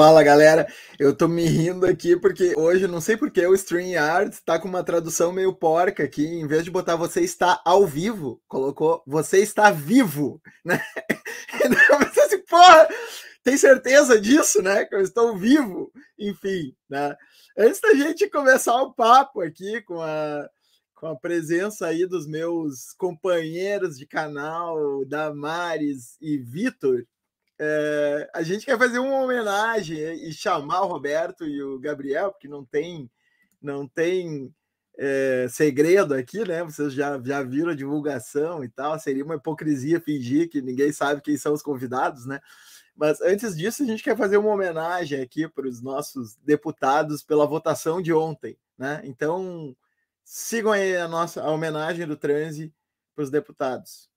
Fala galera, eu tô me rindo aqui porque hoje, não sei porque, o StreamYard tá com uma tradução meio porca aqui, em vez de botar você está ao vivo, colocou você está vivo, né? Então, eu pensei assim, porra, tem certeza disso, né? Que eu estou vivo, enfim, né? Antes da gente começar o papo aqui com a, com a presença aí dos meus companheiros de canal, Damares e Vitor, é, a gente quer fazer uma homenagem e chamar o Roberto e o Gabriel, porque não tem, não tem é, segredo aqui, né? Vocês já, já viram a divulgação e tal. Seria uma hipocrisia fingir que ninguém sabe quem são os convidados, né? Mas antes disso, a gente quer fazer uma homenagem aqui para os nossos deputados pela votação de ontem, né? Então, sigam aí a nossa a homenagem do transe para os deputados.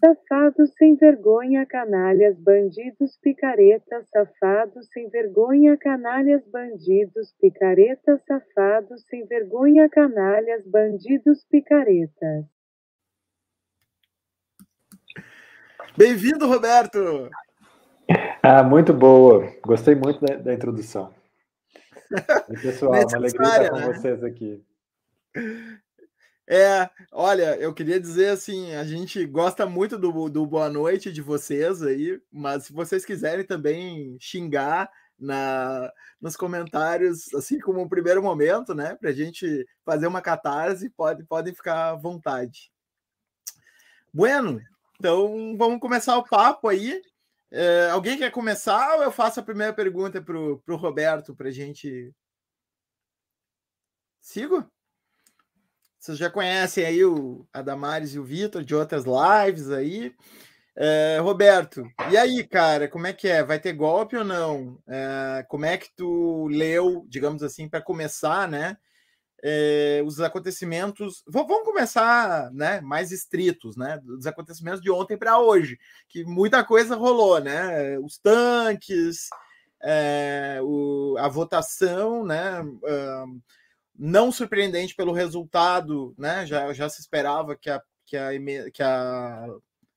Safados sem vergonha, canalhas, bandidos, picaretas, safados sem vergonha, canalhas, bandidos, picaretas, safados sem vergonha, canalhas, bandidos, picaretas. Bem-vindo, Roberto! Ah, muito boa. Gostei muito da, da introdução. E, pessoal, uma alegria estar com né? vocês aqui. É, olha, eu queria dizer assim, a gente gosta muito do, do boa noite de vocês aí, mas se vocês quiserem também xingar na, nos comentários, assim como um primeiro momento, né, para a gente fazer uma catarse, pode, podem ficar à vontade. Bueno, então vamos começar o papo aí. É, alguém quer começar ou eu faço a primeira pergunta para o Roberto para a gente. Sigo? Vocês já conhecem aí o Adamares e o Vitor de outras lives aí. É, Roberto, e aí, cara, como é que é? Vai ter golpe ou não? É, como é que tu leu, digamos assim, para começar, né? É, os acontecimentos. Vamos começar, né? Mais estritos, né? Dos acontecimentos de ontem para hoje, que muita coisa rolou, né? Os tanques, é, o, a votação, né? Uh, não surpreendente pelo resultado, né? Já, já se esperava que a, que a, que a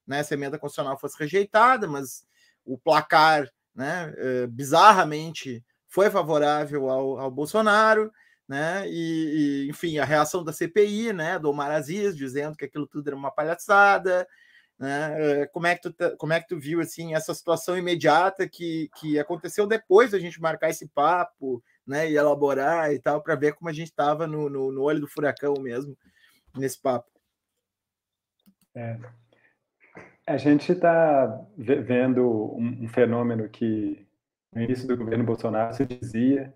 né, essa emenda constitucional fosse rejeitada, mas o placar, né, eh, bizarramente foi favorável ao, ao Bolsonaro, né? E, e, enfim, a reação da CPI, né, do Omar Aziz, dizendo que aquilo tudo era uma palhaçada, né? Eh, como é que tu, como é que tu viu assim essa situação imediata que, que aconteceu depois da gente marcar esse papo, né, e elaborar e tal, para ver como a gente estava no, no, no, olho do furacão mesmo, nesse papo. É. A gente está vendo um, um, fenômeno que no início do governo Bolsonaro se dizia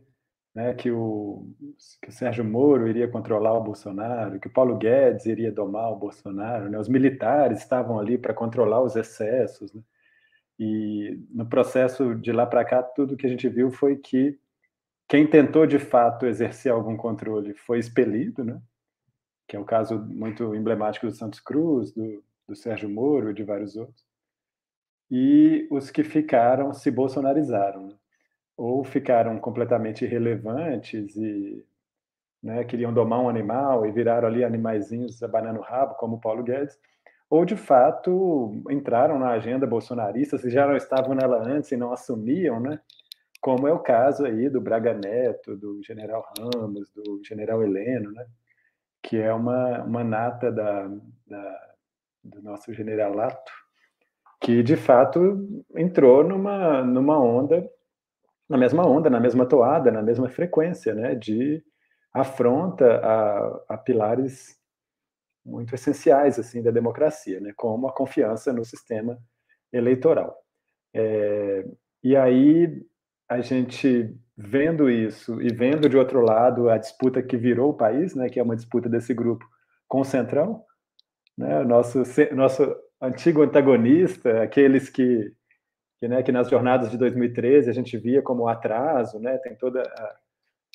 né, que, o, que o Sérgio Moro iria controlar o Bolsonaro, que o Paulo Guedes iria domar o Bolsonaro, né, os militares estavam ali para controlar os excessos. Né, e no processo de lá para cá, tudo que a gente viu foi que quem tentou de fato exercer algum controle foi expelido, né? que é o caso muito emblemático do Santos Cruz, do, do Sérgio Moro e de vários outros. E os que ficaram se bolsonarizaram, né? ou ficaram completamente irrelevantes e né, queriam domar um animal e viraram ali animaizinhos abanando o rabo, como o Paulo Guedes, ou de fato entraram na agenda bolsonarista, se já não estavam nela antes e não assumiam, né? Como é o caso aí do Braga Neto, do General Ramos, do General Heleno, né? que é uma, uma nata da, da, do nosso generalato, que de fato entrou numa, numa onda, na mesma onda, na mesma toada, na mesma frequência, né? de afronta a, a pilares muito essenciais assim da democracia, né? como a confiança no sistema eleitoral. É, e aí a gente vendo isso e vendo de outro lado a disputa que virou o país, né, que é uma disputa desse grupo com o Centrão, né, nosso nosso antigo antagonista, aqueles que que, né, que nas jornadas de 2013 a gente via como atraso, né, tem toda a,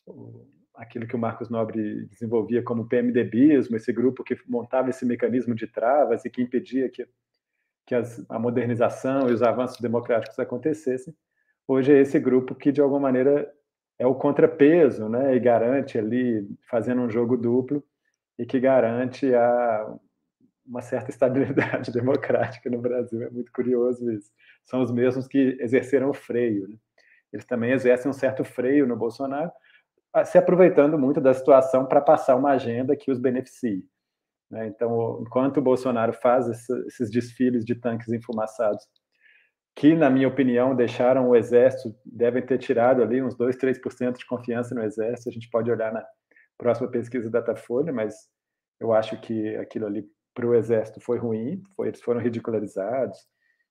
o, aquilo que o Marcos Nobre desenvolvia como PMDBismo, esse grupo que montava esse mecanismo de travas e que impedia que, que as, a modernização e os avanços democráticos acontecessem hoje é esse grupo que, de alguma maneira, é o contrapeso, né? E garante ali, fazendo um jogo duplo, e que garante a, uma certa estabilidade democrática no Brasil. É muito curioso isso. São os mesmos que exerceram o freio. Né? eles também exercem um certo freio no Bolsonaro, se aproveitando muito da situação para passar uma agenda que os beneficie. Né? Então, enquanto o Bolsonaro faz esses desfiles de tanques enfumaçados, que, na minha opinião, deixaram o Exército, devem ter tirado ali uns 2, 3% de confiança no Exército, a gente pode olhar na próxima pesquisa Datafolha, mas eu acho que aquilo ali para o Exército foi ruim, foi, eles foram ridicularizados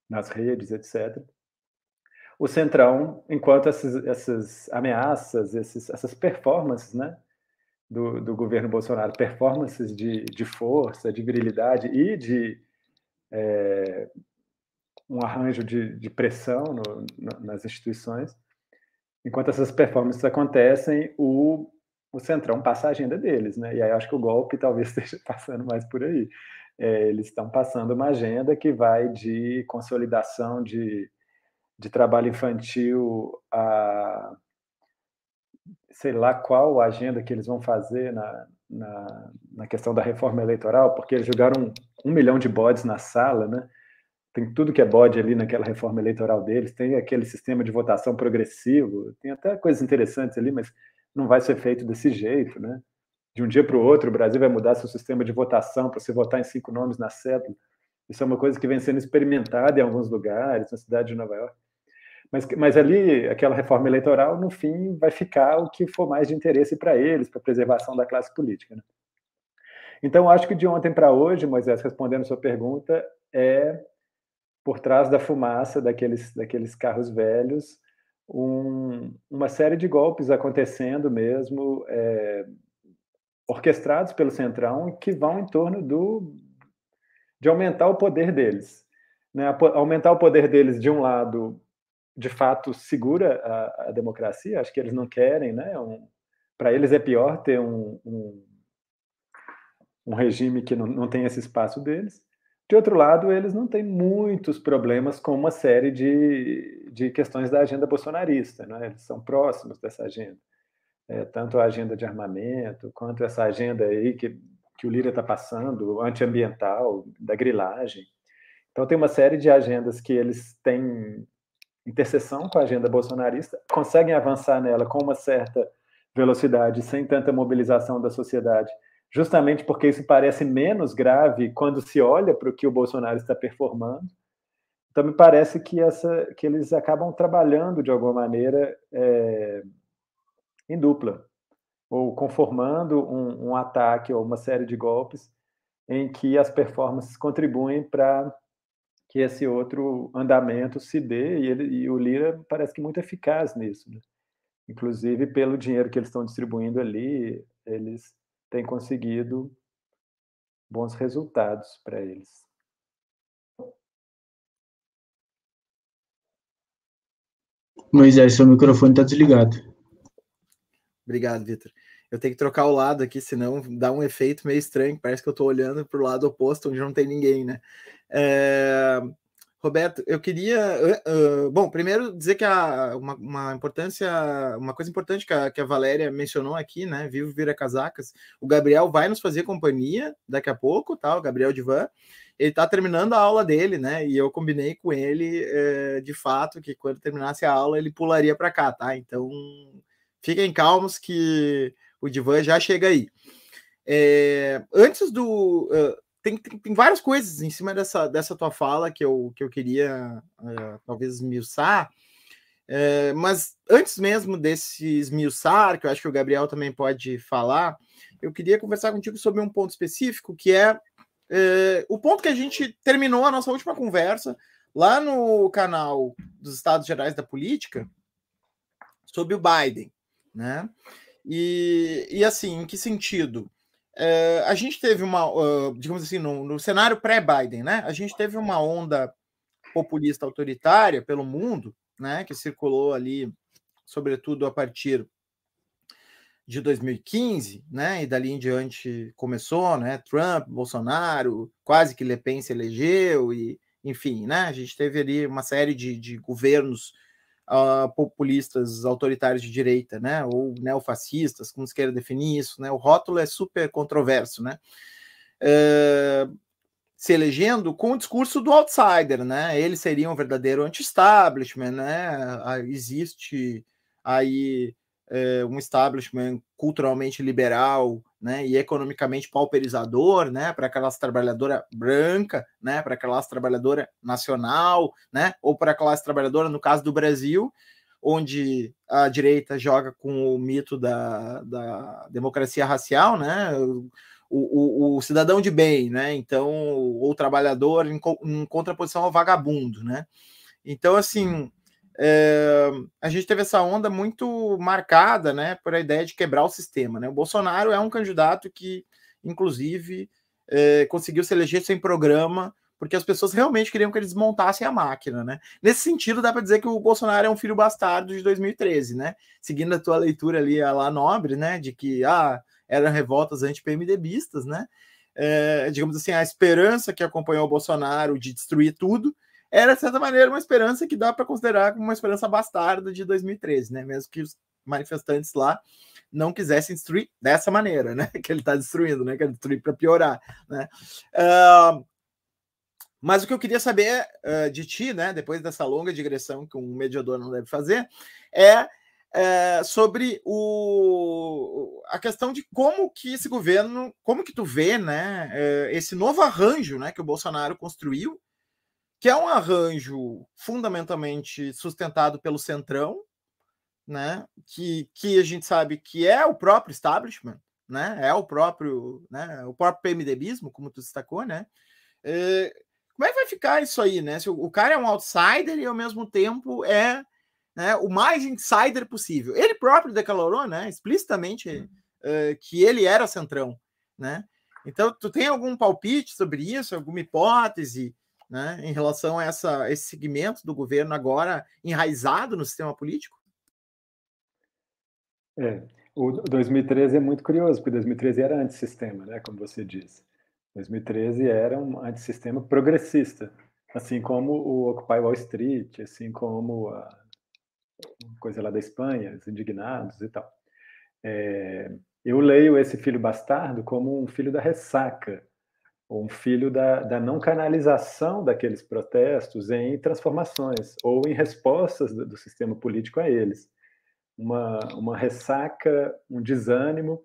nas redes, etc o Centrão, enquanto essas, essas ameaças, esses, essas performances né, do, do, governo Bolsonaro, performances de, de, força, de virilidade e de é, um arranjo de, de pressão no, no, nas instituições, enquanto essas performances acontecem, o, o Centrão passa a agenda deles, né? E aí acho que o golpe talvez esteja passando mais por aí. É, eles estão passando uma agenda que vai de consolidação de de trabalho infantil a sei lá qual agenda que eles vão fazer na, na, na, questão da reforma eleitoral, porque eles jogaram um, um, milhão de bodes na sala, né? Tem tudo que é bode ali naquela reforma eleitoral deles, tem aquele sistema de votação progressivo, tem até coisas interessantes ali, mas não vai ser feito desse jeito, né? De um dia para o outro, o Brasil vai mudar seu sistema de votação para você votar em cinco nomes na cédula. Isso é uma coisa que vem sendo experimentada em alguns lugares, na cidade de Nova York. Mas, mas ali, aquela reforma eleitoral, no fim, vai ficar o que for mais de interesse para eles, para a preservação da classe política. Né? Então, acho que de ontem para hoje, Moisés, respondendo a sua pergunta, é por trás da fumaça daqueles, daqueles carros velhos, um, uma série de golpes acontecendo mesmo, é, orquestrados pelo Centrão, que vão em torno do, de aumentar o poder deles. Né? Aumentar o poder deles, de um lado, de fato segura a, a democracia. Acho que eles não querem, né? Um, Para eles é pior ter um, um, um regime que não, não tem esse espaço deles. De outro lado, eles não têm muitos problemas com uma série de, de questões da agenda bolsonarista, né? eles são próximos dessa agenda. É, tanto a agenda de armamento, quanto essa agenda aí que, que o Lira está passando, antiambiental, da grilagem. Então, tem uma série de agendas que eles têm interseção com a agenda bolsonarista, conseguem avançar nela com uma certa velocidade, sem tanta mobilização da sociedade, justamente porque isso parece menos grave quando se olha para o que o Bolsonaro está performando. Então, me parece que, essa, que eles acabam trabalhando, de alguma maneira, é, em dupla, ou conformando um, um ataque ou uma série de golpes em que as performances contribuem para que esse outro andamento se dê e, ele, e o Lira parece que muito eficaz nisso. Né? Inclusive, pelo dinheiro que eles estão distribuindo ali, eles têm conseguido bons resultados para eles. Moisés, seu microfone está desligado. Obrigado, Vitor. Eu tenho que trocar o lado aqui, senão dá um efeito meio estranho. Parece que eu estou olhando para o lado oposto, onde não tem ninguém, né? É, Roberto, eu queria, uh, uh, bom, primeiro dizer que a, uma, uma, importância, uma coisa importante que a, que a Valéria mencionou aqui, né? Vivo vira casacas. O Gabriel vai nos fazer companhia daqui a pouco, tá? O Gabriel Divan. Ele está terminando a aula dele, né? E eu combinei com ele, uh, de fato, que quando terminasse a aula ele pularia para cá, tá? Então fiquem calmos que o Divan já chega aí. É, antes do tem, tem, tem, várias coisas em cima dessa, dessa tua fala que eu, que eu queria uh, talvez esmiuçar. Uh, mas antes mesmo desse esmiuçar, que eu acho que o Gabriel também pode falar, eu queria conversar contigo sobre um ponto específico, que é uh, o ponto que a gente terminou a nossa última conversa lá no canal dos Estados Gerais da Política sobre o Biden, né? E, e assim, em que sentido? Uh, a gente teve uma, uh, digamos assim, no, no cenário pré-Biden, né? A gente teve uma onda populista autoritária pelo mundo, né? Que circulou ali, sobretudo a partir de 2015, né? E dali em diante começou, né? Trump, Bolsonaro, quase que Le Pen se elegeu e, enfim, né? A gente teve ali uma série de, de governos uh, populistas autoritários de direita, né? Ou neofascistas, como se queira definir isso, né? O rótulo é super controverso, né? Uh, se elegendo com o discurso do outsider, né? Ele seria um verdadeiro anti-establishment, né? Existe aí é, um establishment culturalmente liberal, né? E economicamente pauperizador, né? Para a classe trabalhadora branca, né? Para a classe trabalhadora nacional, né? Ou para a classe trabalhadora, no caso do Brasil, onde a direita joga com o mito da, da democracia racial, né? o, o, o, cidadão de bem, né? Então, o trabalhador em, em contraposição ao vagabundo, né? Então, assim, é, a gente teve essa onda muito marcada, né, por a ideia de quebrar o sistema, né? O Bolsonaro é um candidato que, inclusive, é, conseguiu se eleger sem programa, porque as pessoas realmente queriam que eles desmontassem a máquina, né? Nesse sentido, dá para dizer que o Bolsonaro é um filho bastardo de 2013, né? Seguindo a tua leitura ali, a lá nobre, né, de que ah, eram revoltas anti-PMDBistas, né? É, digamos assim, a esperança que acompanhou o Bolsonaro de destruir tudo era, de certa maneira, uma esperança que dá para considerar como uma esperança bastarda de 2013, né? Mesmo que os manifestantes lá não quisessem destruir dessa maneira, né? Que ele está destruindo, né? Quer destruir para piorar, né? Uh, mas o que eu queria saber uh, de ti, né? Depois dessa longa digressão que um mediador não deve fazer, é é, sobre o, a questão de como que esse governo, como que tu vê, né, é, esse novo arranjo, né, que o Bolsonaro construiu, que é um arranjo fundamentalmente sustentado pelo Centrão, né, que, que a gente sabe que é o próprio establishment, né, é o próprio, né, o próprio PMDBismo, como tu destacou, né, é, como é que vai ficar isso aí, né? Se o, o cara é um outsider e ao mesmo tempo é né, o mais insider possível. Ele próprio declarou, né, explicitamente uh, que ele era centrão, né? Então, tu tem algum palpite sobre isso, alguma hipótese, né, em relação a essa, esse segmento do governo agora enraizado no sistema político? É, o 2013 é muito curioso, porque 2013 era antissistema, né, como você disse. 2013 era um antissistema progressista, assim como o Occupy Wall Street, assim como a coisa lá da Espanha, os indignados e tal. É, eu leio esse filho bastardo como um filho da ressaca, um filho da, da não canalização daqueles protestos em transformações, ou em respostas do, do sistema político a eles. Uma, uma ressaca, um desânimo,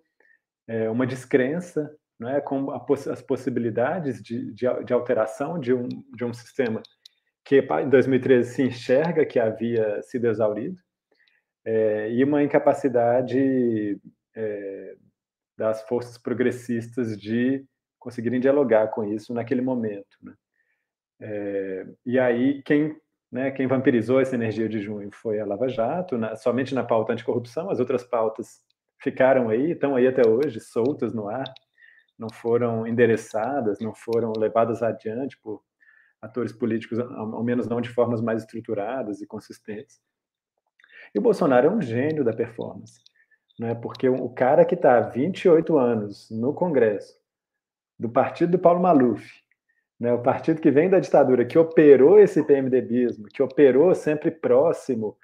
é, uma descrença é, com a, as possibilidades de, de, de alteração de um, de um sistema que em 2013 se enxerga que havia sido exaurido, é, e uma incapacidade é, das forças progressistas de conseguirem dialogar com isso naquele momento. Né? É, e aí, quem, né, quem vampirizou essa energia de junho foi a Lava Jato, na, somente na pauta anticorrupção, as outras pautas ficaram aí, estão aí até hoje, soltas no ar, não foram endereçadas, não foram levadas adiante por atores políticos, ao menos não de formas mais estruturadas e consistentes. E o Bolsonaro é um gênio da performance, né? porque o cara que está há 28 anos no Congresso, do partido do Paulo Maluf, né? o partido que vem da ditadura, que operou esse PMDBismo, que operou sempre próximo,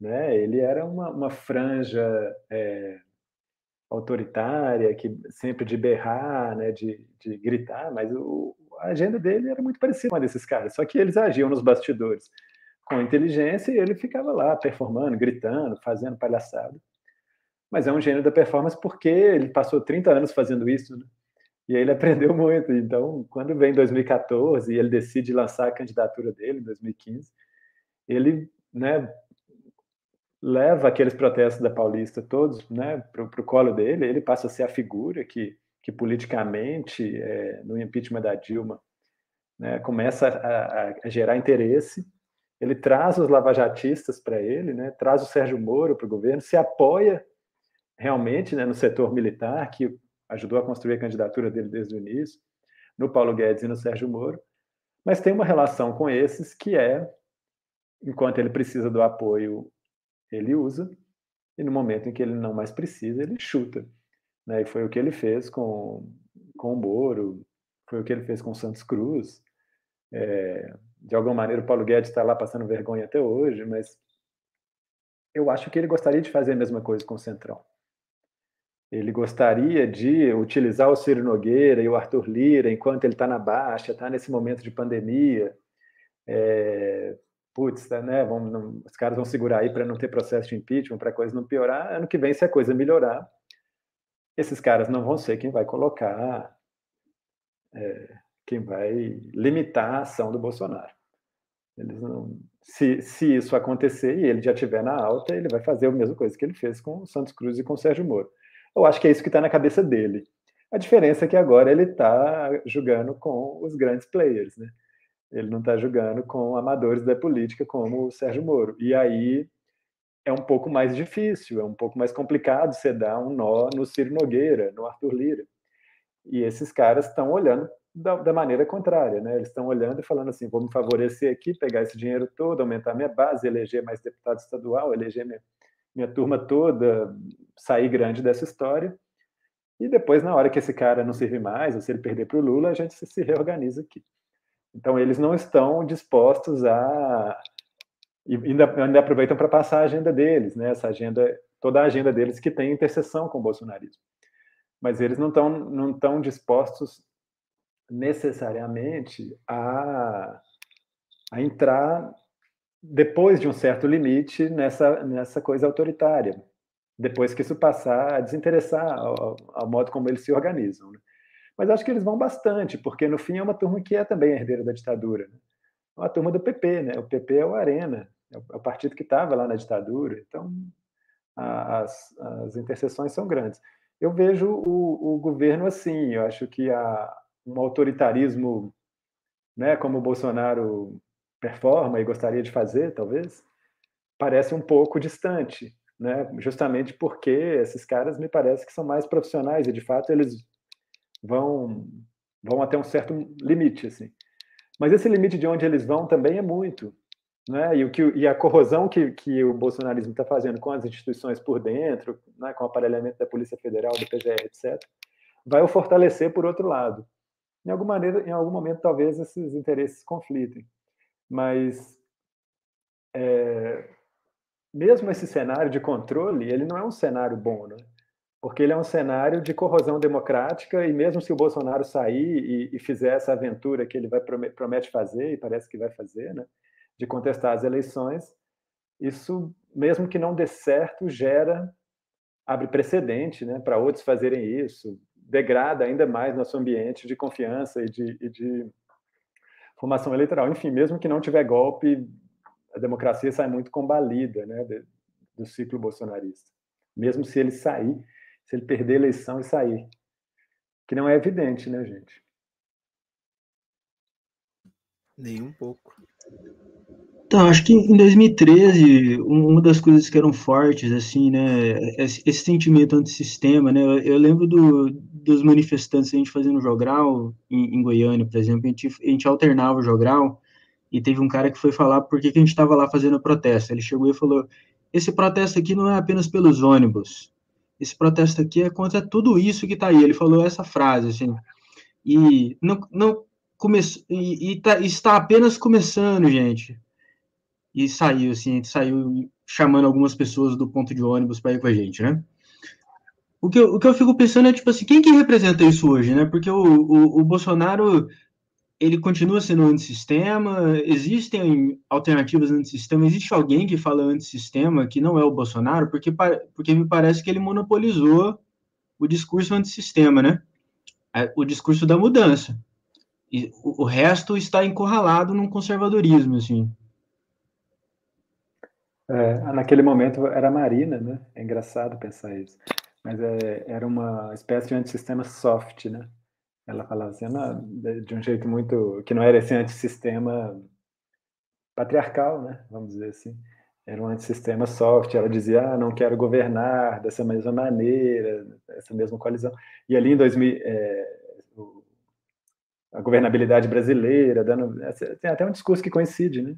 né? ele era uma, uma franja é, autoritária, que sempre de berrar, né? de, de gritar, mas o, a agenda dele era muito parecida com a desses caras, só que eles agiam nos bastidores com inteligência e ele ficava lá performando, gritando, fazendo palhaçada. Mas é um gênio da performance porque ele passou 30 anos fazendo isso, né? E ele aprendeu muito. Então, quando vem 2014 e ele decide lançar a candidatura dele em 2015, ele, né, leva aqueles protestos da Paulista todos, né, para o colo dele. Ele passa a ser a figura que que politicamente, é, no impeachment da Dilma, né, começa a, a, gerar interesse. Ele traz os lavajatistas para ele, né, traz o Sérgio Moro para o governo, se apoia realmente né, no setor militar, que ajudou a construir a candidatura dele desde o início, no Paulo Guedes e no Sérgio Moro, mas tem uma relação com esses que é, enquanto ele precisa do apoio, ele usa, e no momento em que ele não mais precisa, ele chuta. Né? E foi o que ele fez com, com o Moro, foi o que ele fez com o Santos Cruz. É, de alguma maneira, o Paulo Guedes está lá passando vergonha até hoje, mas eu acho que ele gostaria de fazer a mesma coisa com o Centrão. Ele gostaria de utilizar o Ciro Nogueira e o Arthur Lira enquanto ele está na baixa, está nesse momento de pandemia. É, putz, tá, né, vamos, não, os caras vão segurar aí para não ter processo de impeachment, para a coisa não piorar. Ano que vem, se a coisa melhorar, esses caras não vão ser quem vai colocar, é, quem vai limitar a ação do Bolsonaro. Eles não, se, se isso acontecer e ele já estiver na alta, ele vai fazer a mesma coisa que ele fez com o Santos Cruz e com o Sérgio Moro. Eu acho que é isso que está na cabeça dele. A diferença é que agora ele está jogando com os grandes players, né? Ele não está jogando com amadores da política como o Sérgio Moro. E aí é um pouco mais difícil, é um pouco mais complicado você dar um nó no Ciro Nogueira, no Arthur Lira. E esses caras estão olhando da, da, maneira contrária, né? Eles estão olhando e falando assim: vou me favorecer aqui, pegar esse dinheiro todo, aumentar minha base, eleger mais deputado estadual, eleger minha, minha turma toda, sair grande dessa história. E depois, na hora que esse cara não servir mais, ou se ele perder para o Lula, a gente se reorganiza aqui. Então, eles não estão dispostos a. E ainda, ainda aproveitam para passar a agenda deles, né? essa agenda, toda a agenda deles que tem interseção com o bolsonarismo. Mas eles não estão não estão dispostos necessariamente a, a entrar depois de um certo limite nessa, nessa coisa autoritária, depois que isso passar a desinteressar ao, ao modo como eles se organizam. Né? Mas acho que eles vão bastante, porque no fim é uma turma que é também herdeira da ditadura. Né? É uma turma do PP, né? O PP é o Arena, é o é partido que estava lá na ditadura, então a, as, as interseções são grandes. Eu vejo o, o governo assim, eu acho que há um autoritarismo, né, como o Bolsonaro performa e gostaria de fazer, talvez, parece um pouco distante, né? Justamente porque esses caras me parece que são mais profissionais e de fato eles vão vão até um certo limite, assim. Mas esse limite de onde eles vão também é muito, né? E o que e a corrosão que, que o bolsonarismo está fazendo com as instituições por dentro, né? Com o aparelhamento da Polícia Federal, do PGR, etc, vai o fortalecer por outro lado. Em alguma maneira, em algum momento, talvez esses interesses conflitem mas é, mesmo esse cenário de controle, ele não é um cenário bom, né? porque ele é um cenário de corrosão democrática e mesmo se o Bolsonaro sair e, e fizer essa aventura que ele vai promete fazer e parece que vai fazer, né, de contestar as eleições, isso mesmo que não dê certo gera abre precedente, né, para outros fazerem isso, degrada ainda mais nosso ambiente de confiança e de, e de formação eleitoral. Enfim, mesmo que não tiver golpe, a democracia sai muito combalida né, do ciclo bolsonarista. Mesmo se ele sair, se ele perder a eleição e sair. Que não é evidente, né, gente? Nem um pouco. Então, acho que em 2013, uma das coisas que eram fortes, assim, né, esse sentimento antissistema, né, eu lembro do, dos manifestantes, a gente fazendo jogral em, em, Goiânia, por exemplo, a gente, a gente alternava o jogral, e teve um cara que foi falar por que, que a gente estava lá fazendo protesto. Ele chegou e falou: esse protesto aqui não é apenas pelos ônibus, esse protesto aqui é contra tudo isso que está aí. Ele falou essa frase, assim, e não, não começou, e, e tá, está apenas começando, gente e saiu, assim, a gente saiu chamando algumas pessoas do ponto de ônibus para ir com a gente, né? O que, eu, o que eu fico pensando é, tipo assim, quem que representa isso hoje, né? Porque o, o, o Bolsonaro, ele continua sendo antissistema, existem alternativas antissistema, existe alguém que fala antissistema que não é o Bolsonaro, porque, porque me parece que ele monopolizou o discurso antissistema, né? É, o discurso da mudança. E o, o resto está encurralado num conservadorismo, assim. É, naquele momento era a Marina, né? É engraçado pensar isso. Mas é, era uma espécie de antissistema soft, né? Ela falava assim, não, de um jeito muito. que não era esse antissistema patriarcal, né? Vamos dizer assim. Era um antissistema soft. Ela dizia, ah, não quero governar dessa mesma maneira, essa mesma coalizão. E ali em 2000. É, a governabilidade brasileira, dando. Tem até um discurso que coincide, né?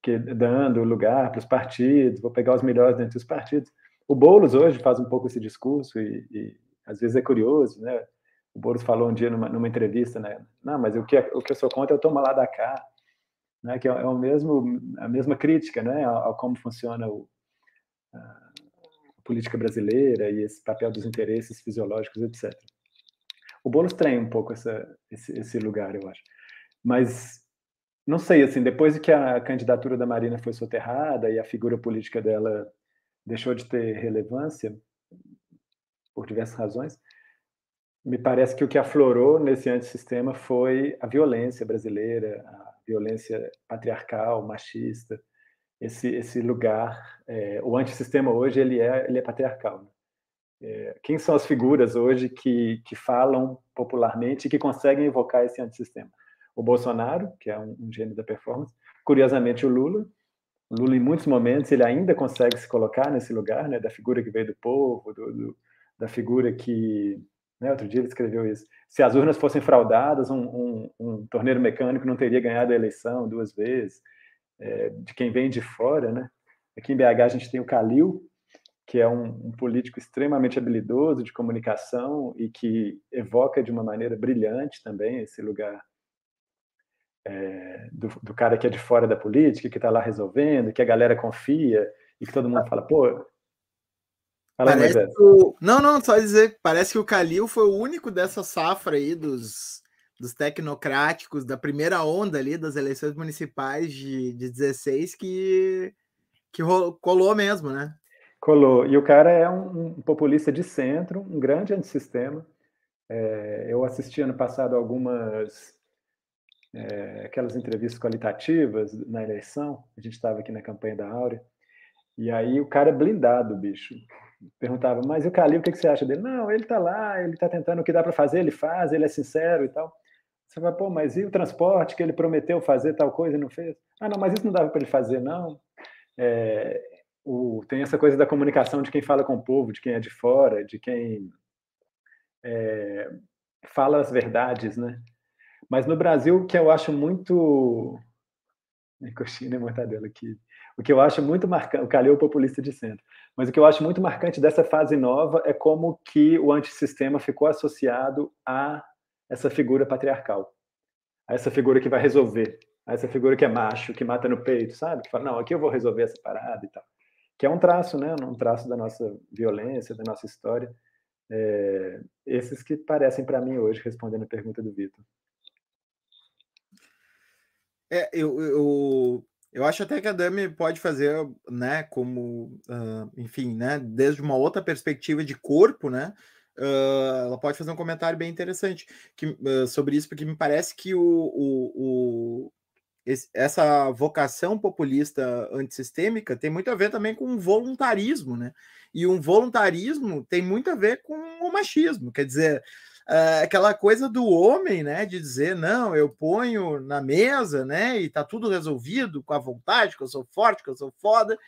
que, dando lugar para os partidos, vou pegar os melhores dentre os partidos. O Boulos hoje faz um pouco esse discurso e, e às vezes é curioso, né? O Boulos falou um dia numa, numa entrevista, né? Não, mas o que, o que eu sou contra é o toma lá da cá, né? Que é, é o mesmo, a mesma crítica, né? Ao como funciona o, política brasileira e esse papel dos interesses fisiológicos, etc. O Boulos tem um pouco essa, esse, esse lugar, eu acho. Mas não sei, assim, depois que a candidatura da Marina foi soterrada e a figura política dela deixou de ter relevância, por diversas razões, me parece que o que aflorou nesse antissistema foi a violência brasileira, a violência patriarcal, machista, esse, esse lugar. É, o antissistema hoje ele é, ele é patriarcal. Né? É, quem são as figuras hoje que, que falam popularmente e que conseguem evocar esse antissistema? O Bolsonaro, que é um, um gênio da performance, curiosamente o Lula. Lula, em muitos momentos, ele ainda consegue se colocar nesse lugar, né, da figura que veio do povo, do, do, da figura que. Né, outro dia ele escreveu isso. Se as urnas fossem fraudadas, um, um, um torneiro mecânico não teria ganhado a eleição duas vezes. É, de quem vem de fora, né? Aqui em BH a gente tem o Calil, que é um, um, político extremamente habilidoso de comunicação e que evoca de uma maneira brilhante também esse lugar é, do, do, cara que é de fora da política, que está lá resolvendo, que a galera confia e que todo mundo fala, pô. Fala parece aí, o... Não, não, só dizer, parece que o Calil foi o único dessa safra aí dos, dos tecnocráticos da primeira onda ali das eleições municipais de, de 16 que, que colou mesmo, né? Colou. E o cara é um, um populista de centro, um grande antissistema. É, eu assisti ano passado algumas é, aquelas entrevistas qualitativas na eleição. A gente estava aqui na campanha da Áurea. E aí o cara é blindado, bicho. Perguntava, mas e o Calil, o que, que você acha dele? Não, ele está lá, ele está tentando o que dá para fazer, ele faz, ele é sincero e tal. Você fala, pô, mas e o transporte que ele prometeu fazer tal coisa e não fez? Ah, não, mas isso não dava para ele fazer, não. É, o, tem essa coisa da comunicação de quem fala com o povo, de quem é de fora, de quem é, fala as verdades, né? Mas no Brasil, o que eu acho muito. Coxinha e mortadela aqui. O que eu acho muito marcante, o Calil populista de centro, mas o que eu acho muito marcante dessa fase nova é como que o antissistema ficou associado a essa figura patriarcal, a essa figura que vai resolver, a essa figura que é macho, que mata no peito, sabe? Que fala, não, aqui eu vou resolver essa parada e tal que é um traço, né? Um traço da nossa violência, da nossa história. É, esses que parecem para mim hoje, respondendo a pergunta do Vitor. É, eu, eu, eu acho até que a Dami pode fazer, né, como, uh, enfim, né, desde uma outra perspectiva de corpo, né, uh, ela pode fazer um comentário bem interessante que, uh, sobre isso, porque me parece que o, o, o esse, essa vocação populista antissistêmica tem muito a ver também com voluntarismo, né? E um voluntarismo tem muito a ver com o machismo, quer dizer, é, aquela coisa do homem, né? De dizer, não, eu ponho na mesa, né? E tá tudo resolvido com a vontade, que eu sou forte, que eu sou foda.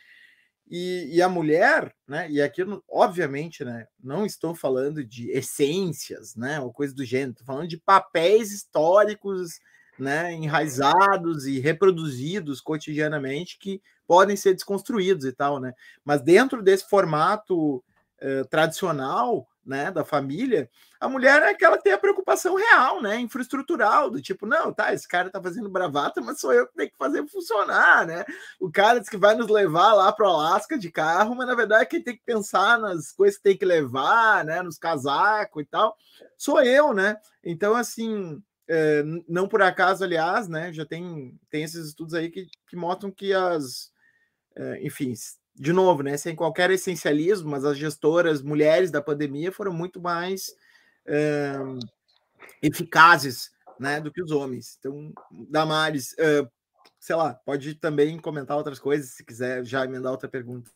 E, e, a mulher, né? E aqui, obviamente, né? Não estou falando de essências, né? Ou coisa do gênero, estou falando de papéis históricos né, enraizados e reproduzidos cotidianamente que podem ser desconstruídos e tal, né? Mas dentro desse formato eh, tradicional, né, da família, a mulher é que tem a preocupação real, né, infraestrutural, do tipo, não, tá, esse cara tá fazendo bravata, mas sou eu que tenho que fazer funcionar, né? O cara diz que vai nos levar lá para o Alasca de carro, mas na verdade quem tem que pensar nas coisas que tem que levar, né, nos casacos e tal, sou eu, né? Então, assim, é, não por acaso, aliás, né, já tem, tem esses estudos aí que, que mostram que as, é, enfim, de novo, né, sem qualquer essencialismo, mas as gestoras mulheres da pandemia foram muito mais é, eficazes, né, do que os homens. Então, Damares, sei lá, pode também comentar outras coisas, se quiser já emendar outra pergunta.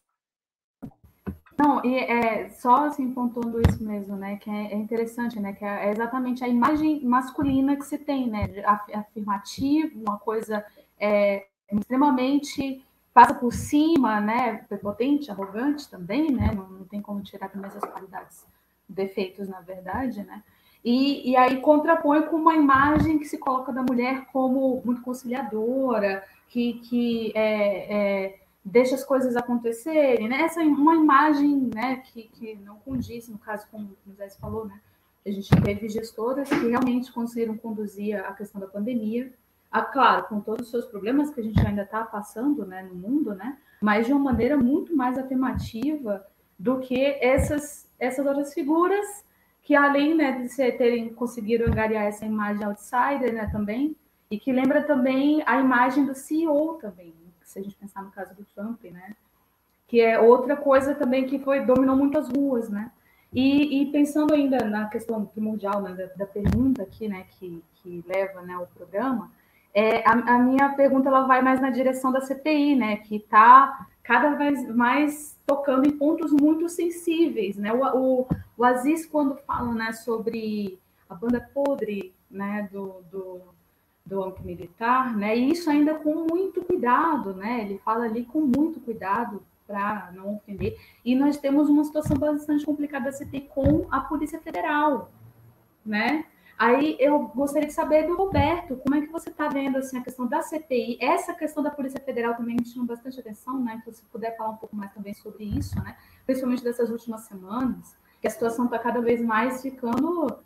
Não, e é só assim pontuando isso mesmo, né? Que é, é interessante, né? Que é, é exatamente a imagem masculina que se tem, né? Afirmativo, uma coisa é, extremamente passa por cima, né? Prepotente, arrogante também, né? Não, não tem como tirar também essas qualidades, defeitos, na verdade, né? E, e aí contrapõe com uma imagem que se coloca da mulher como muito conciliadora, que, que é, é deixa as coisas acontecerem, né? Essa é uma imagem, né, que, que não condiz, no caso, como o José falou, né? A gente teve gestoras que realmente conseguiram conduzir a questão da pandemia, a, claro, com todos os seus problemas que a gente ainda está passando, né, no mundo, né? Mas de uma maneira muito mais afirmativa, do que essas, essas outras figuras que além né, de ser, terem conseguido angariar essa imagem outsider né, também, e que lembra também a imagem do CEO também, se a gente pensar no caso do Trump, né? Que é outra coisa também que foi dominou muitas ruas, né? E, e pensando ainda na questão primordial né, da, da, pergunta aqui, né, que, que leva né, programa, é, a, a, minha pergunta ela vai mais na direção da CPI, né, que está cada vez mais tocando em pontos muito sensíveis, né? O, o, o Aziz, quando fala né, sobre a banda podre né, do, do, do âmbito militar, né, e isso ainda com muito cuidado, né? Ele fala ali com muito cuidado para não ofender. E nós temos uma situação bastante complicada da CPI com a Polícia Federal, né? Aí eu gostaria de saber do Roberto, como é que você está vendo assim, a questão da CPI, essa questão da Polícia Federal também me chama bastante atenção, né? Que você puder falar um pouco mais também sobre isso, né? Principalmente dessas últimas semanas, que a situação está cada vez mais ficando.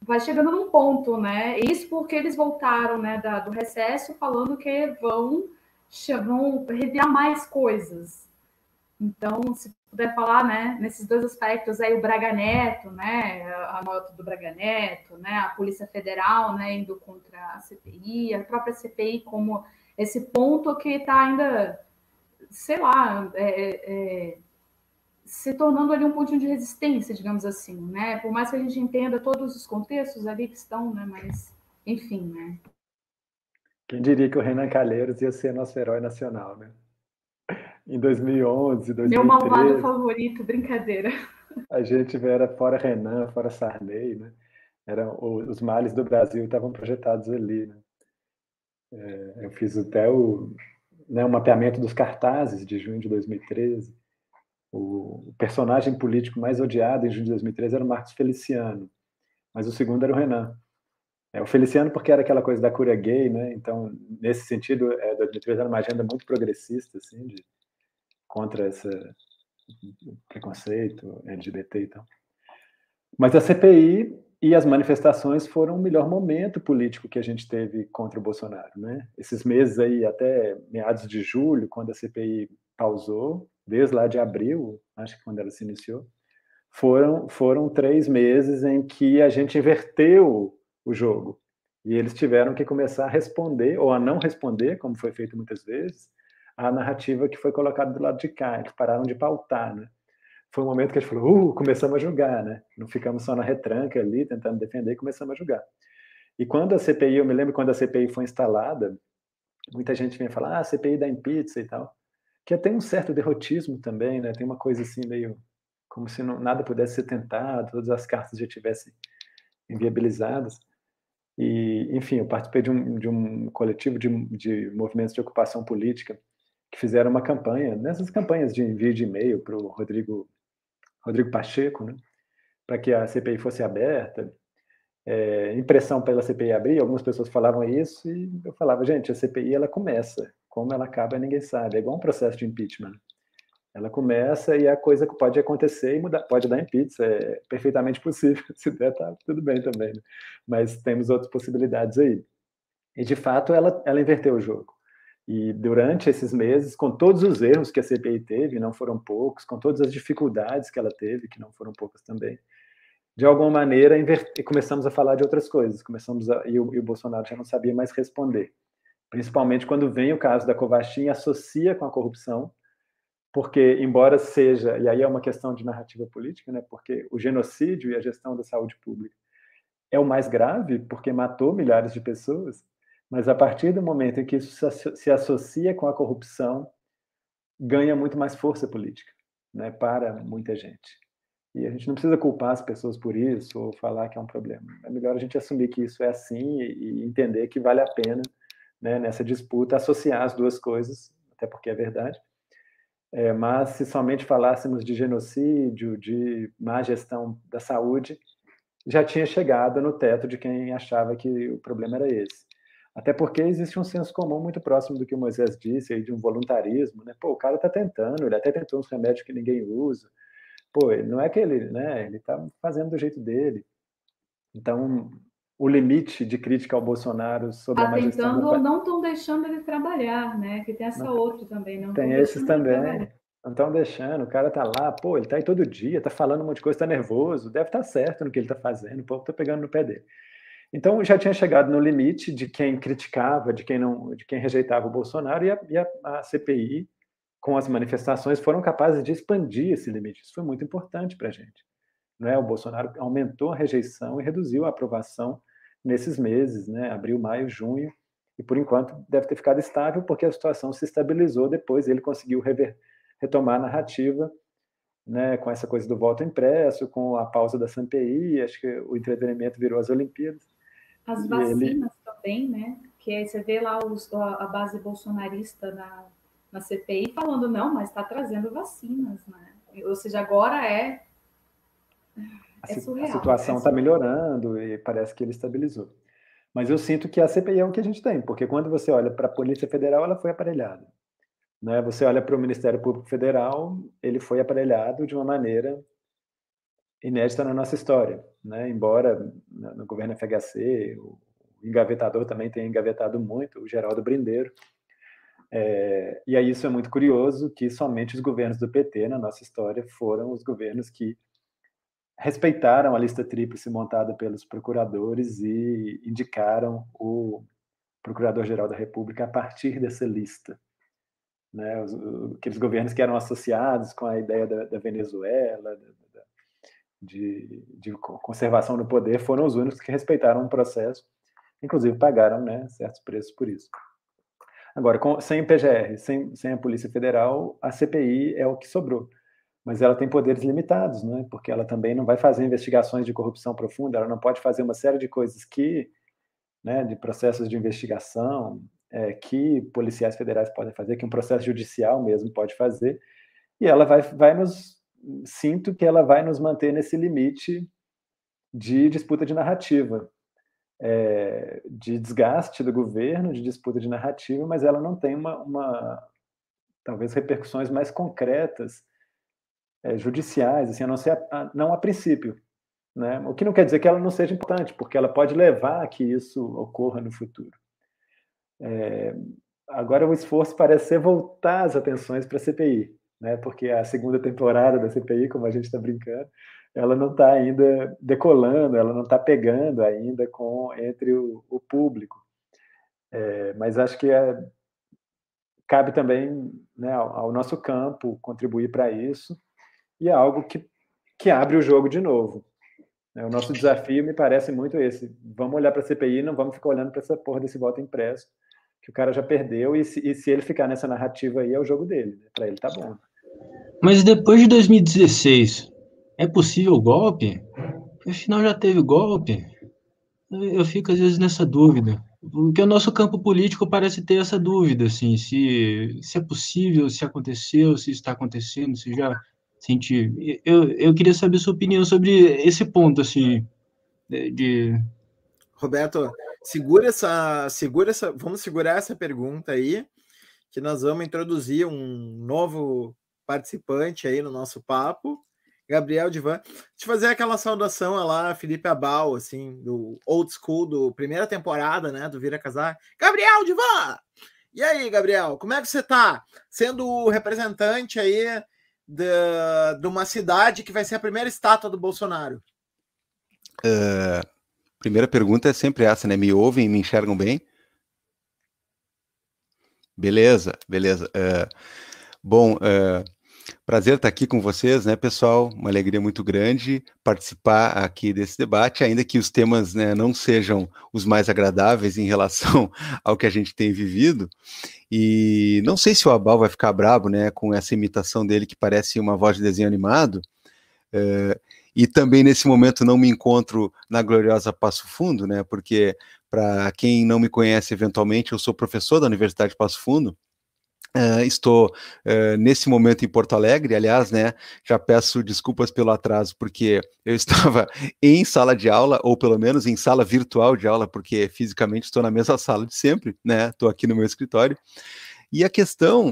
Vai chegando num ponto, né? Isso porque eles voltaram né, da, do recesso falando que vão, vão reviar mais coisas. Então, se puder falar, né, nesses dois aspectos aí, o Braga Neto, né, a nota do Braga Neto, né, a Polícia Federal, né, indo contra a CPI, a própria CPI como esse ponto que está ainda, sei lá, é, é, se tornando ali um pontinho de resistência, digamos assim, né, por mais que a gente entenda todos os contextos ali que estão, né, mas, enfim, né. Quem diria que o Renan Calheiros ia ser nosso herói nacional, né? em 2011, 2013. Meu malvado favorito, brincadeira. A gente era fora Renan, fora Sarney, né? Eram, os males do Brasil estavam projetados ali, né? É, eu fiz até o, né, o mapeamento dos cartazes de junho de 2013. O, o personagem político mais odiado em junho de 2013 era o Marcos Feliciano, mas o segundo era o Renan. É, o Feliciano porque era aquela coisa da cura gay, né? Então, nesse sentido, é, 2013 era uma agenda muito progressista, assim, de contra esse preconceito LGBT e tal. Mas a CPI e as manifestações foram o melhor momento político que a gente teve contra o Bolsonaro, né? Esses meses aí, até meados de julho, quando a CPI pausou, desde lá de abril, acho que quando ela se iniciou, foram, foram três meses em que a gente inverteu o jogo. E eles tiveram que começar a responder, ou a não responder, como foi feito muitas vezes, a narrativa que foi colocada do lado de cá, eles pararam de pautar, né? Foi um momento que a gente falou, uh, começamos a julgar, né? Não ficamos só na retranca ali, tentando defender, começamos a julgar. E quando a CPI, eu me lembro quando a CPI foi instalada, muita gente vinha falar, ah, a CPI da pizza e tal, que tem um certo derrotismo também, né? Tem uma coisa assim meio como se não, nada pudesse ser tentado, todas as cartas já tivessem inviabilizadas. E, enfim, eu participei de um, de um coletivo de, de movimentos de ocupação política que fizeram uma campanha, nessas campanhas de envio de e-mail para o Rodrigo, Rodrigo Pacheco, né, para que a CPI fosse aberta, é, impressão pela CPI abrir, algumas pessoas falavam isso e eu falava, gente, a CPI ela começa, como ela acaba ninguém sabe, é igual um processo de impeachment. Ela começa e a coisa pode acontecer e mudar, pode dar impeachment, é perfeitamente possível, se der tá tudo bem também, né? mas temos outras possibilidades aí. E de fato ela, ela inverteu o jogo. E durante esses meses, com todos os erros que a CPI teve, não foram poucos, com todas as dificuldades que ela teve, que não foram poucas também, de alguma maneira começamos a falar de outras coisas, começamos a, e, o, e o Bolsonaro já não sabia mais responder. Principalmente quando vem o caso da Covaxin e associa com a corrupção, porque embora seja, e aí é uma questão de narrativa política, né, porque o genocídio e a gestão da saúde pública é o mais grave, porque matou milhares de pessoas, mas a partir do momento em que isso se associa com a corrupção, ganha muito mais força política, né, para muita gente. E a gente não precisa culpar as pessoas por isso ou falar que é um problema. É melhor a gente assumir que isso é assim e entender que vale a pena, né, nessa disputa, associar as duas coisas, até porque é verdade. É, mas se somente falássemos de genocídio, de má gestão da saúde, já tinha chegado no teto de quem achava que o problema era esse. Até porque existe um senso comum muito próximo do que o Moisés disse aí de um voluntarismo, né? Pô, o cara está tentando, ele até tentou uns remédios que ninguém usa. Pô, não é que ele, né? Ele está fazendo do jeito dele. Então, o limite de crítica ao Bolsonaro sobre a má gestão... tentando ou não estão deixando ele trabalhar, né? Que tem essa não, outra também. Não tem esses também. não estão deixando, o cara tá lá, pô, ele tá aí todo dia, tá falando um monte de coisa, tá nervoso, deve estar tá certo no que ele tá fazendo, o povo tá pegando no pé dele. Então já tinha chegado no limite de quem criticava, de quem não, de quem rejeitava o Bolsonaro e a, e a, a CPI com as manifestações foram capazes de expandir esse limite. Isso foi muito importante para a gente. Né? O Bolsonaro aumentou a rejeição e reduziu a aprovação nesses meses, né? abril, maio, junho, e por enquanto deve ter ficado estável porque a situação se estabilizou depois, ele conseguiu rever, retomar a narrativa né, com essa coisa do voto impresso, com a pausa da CPI, acho que o entretenimento virou as Olimpíadas. As vacinas ele... também, né? Que você vê lá os, a base bolsonarista na, na CPI falando, não, mas está trazendo vacinas, né? Ou seja, agora é. É surreal. A situação está é melhorando e parece que ele estabilizou. Mas eu sinto que a CPI é o que a gente tem, porque quando você olha para a Polícia Federal, ela foi aparelhada. Né? Você olha para o Ministério Público Federal, ele foi aparelhado de uma maneira inédita na nossa história. Né? Embora no governo FHC, o engavetador também tenha engavetado muito, o Geraldo Brindeiro. É, e aí isso é muito curioso, que somente os governos do PT na nossa história foram os governos que respeitaram a lista tríplice montada pelos procuradores e indicaram o Procurador-Geral da República a partir dessa lista. Né, os, aqueles governos que eram associados com a ideia da, da Venezuela, da, de, de, conservação do poder, foram os únicos que respeitaram o processo, inclusive pagaram né, certos preços por isso. Agora, com, sem PGR, sem, sem a Polícia Federal, a CPI é o que sobrou mas ela tem poderes limitados, né? porque ela também não vai fazer investigações de corrupção profunda, ela não pode fazer uma série de coisas que, né, de processos de investigação, é, que policiais federais podem fazer, que um processo judicial mesmo pode fazer, e ela vai, vai nos, sinto que ela vai nos manter nesse limite de disputa de narrativa, é, de desgaste do governo, de disputa de narrativa, mas ela não tem uma, uma talvez repercussões mais concretas é, judiciais, assim, a não, ser a, a, não a princípio. Né? O que não quer dizer que ela não seja importante, porque ela pode levar a que isso ocorra no futuro. É, agora o esforço parece ser voltar as atenções para a CPI, né? porque a segunda temporada da CPI, como a gente está brincando, ela não está ainda decolando, ela não está pegando ainda com entre o, o público. É, mas acho que é, cabe também né, ao, ao nosso campo contribuir para isso e é algo que, que abre o jogo de novo. É, o nosso desafio me parece muito esse. Vamos olhar para a CPI, não vamos ficar olhando para essa porra desse voto impresso, que o cara já perdeu, e se, e se ele ficar nessa narrativa aí, é o jogo dele. Né? Para ele tá bom. Mas depois de 2016, é possível golpe? Afinal, já teve golpe? Eu fico às vezes nessa dúvida. Porque o nosso campo político parece ter essa dúvida, assim, se, se é possível, se aconteceu, se está acontecendo, se já sentir. Eu, eu queria saber sua opinião sobre esse ponto, assim, de... Roberto, segura essa, segura essa, vamos segurar essa pergunta aí, que nós vamos introduzir um novo participante aí no nosso papo, Gabriel Divan. Eu fazer aquela saudação lá, Felipe Abal, assim, do old school, do primeira temporada, né, do Vira Casar. Gabriel Divan! E aí, Gabriel, como é que você tá? Sendo o representante aí de, de uma cidade que vai ser a primeira estátua do Bolsonaro? Uh, primeira pergunta é sempre essa, né? Me ouvem, me enxergam bem? Beleza, beleza. Uh, bom, uh, prazer estar aqui com vocês, né, pessoal? Uma alegria muito grande participar aqui desse debate, ainda que os temas né, não sejam os mais agradáveis em relação ao que a gente tem vivido. E não sei se o Abal vai ficar bravo, né, com essa imitação dele que parece uma voz de desenho animado. É, e também nesse momento não me encontro na gloriosa Passo Fundo, né, porque para quem não me conhece eventualmente, eu sou professor da Universidade de Passo Fundo. Uh, estou uh, nesse momento em Porto Alegre, aliás, né? Já peço desculpas pelo atraso, porque eu estava em sala de aula, ou pelo menos em sala virtual de aula, porque fisicamente estou na mesma sala de sempre, né? Estou aqui no meu escritório. E a questão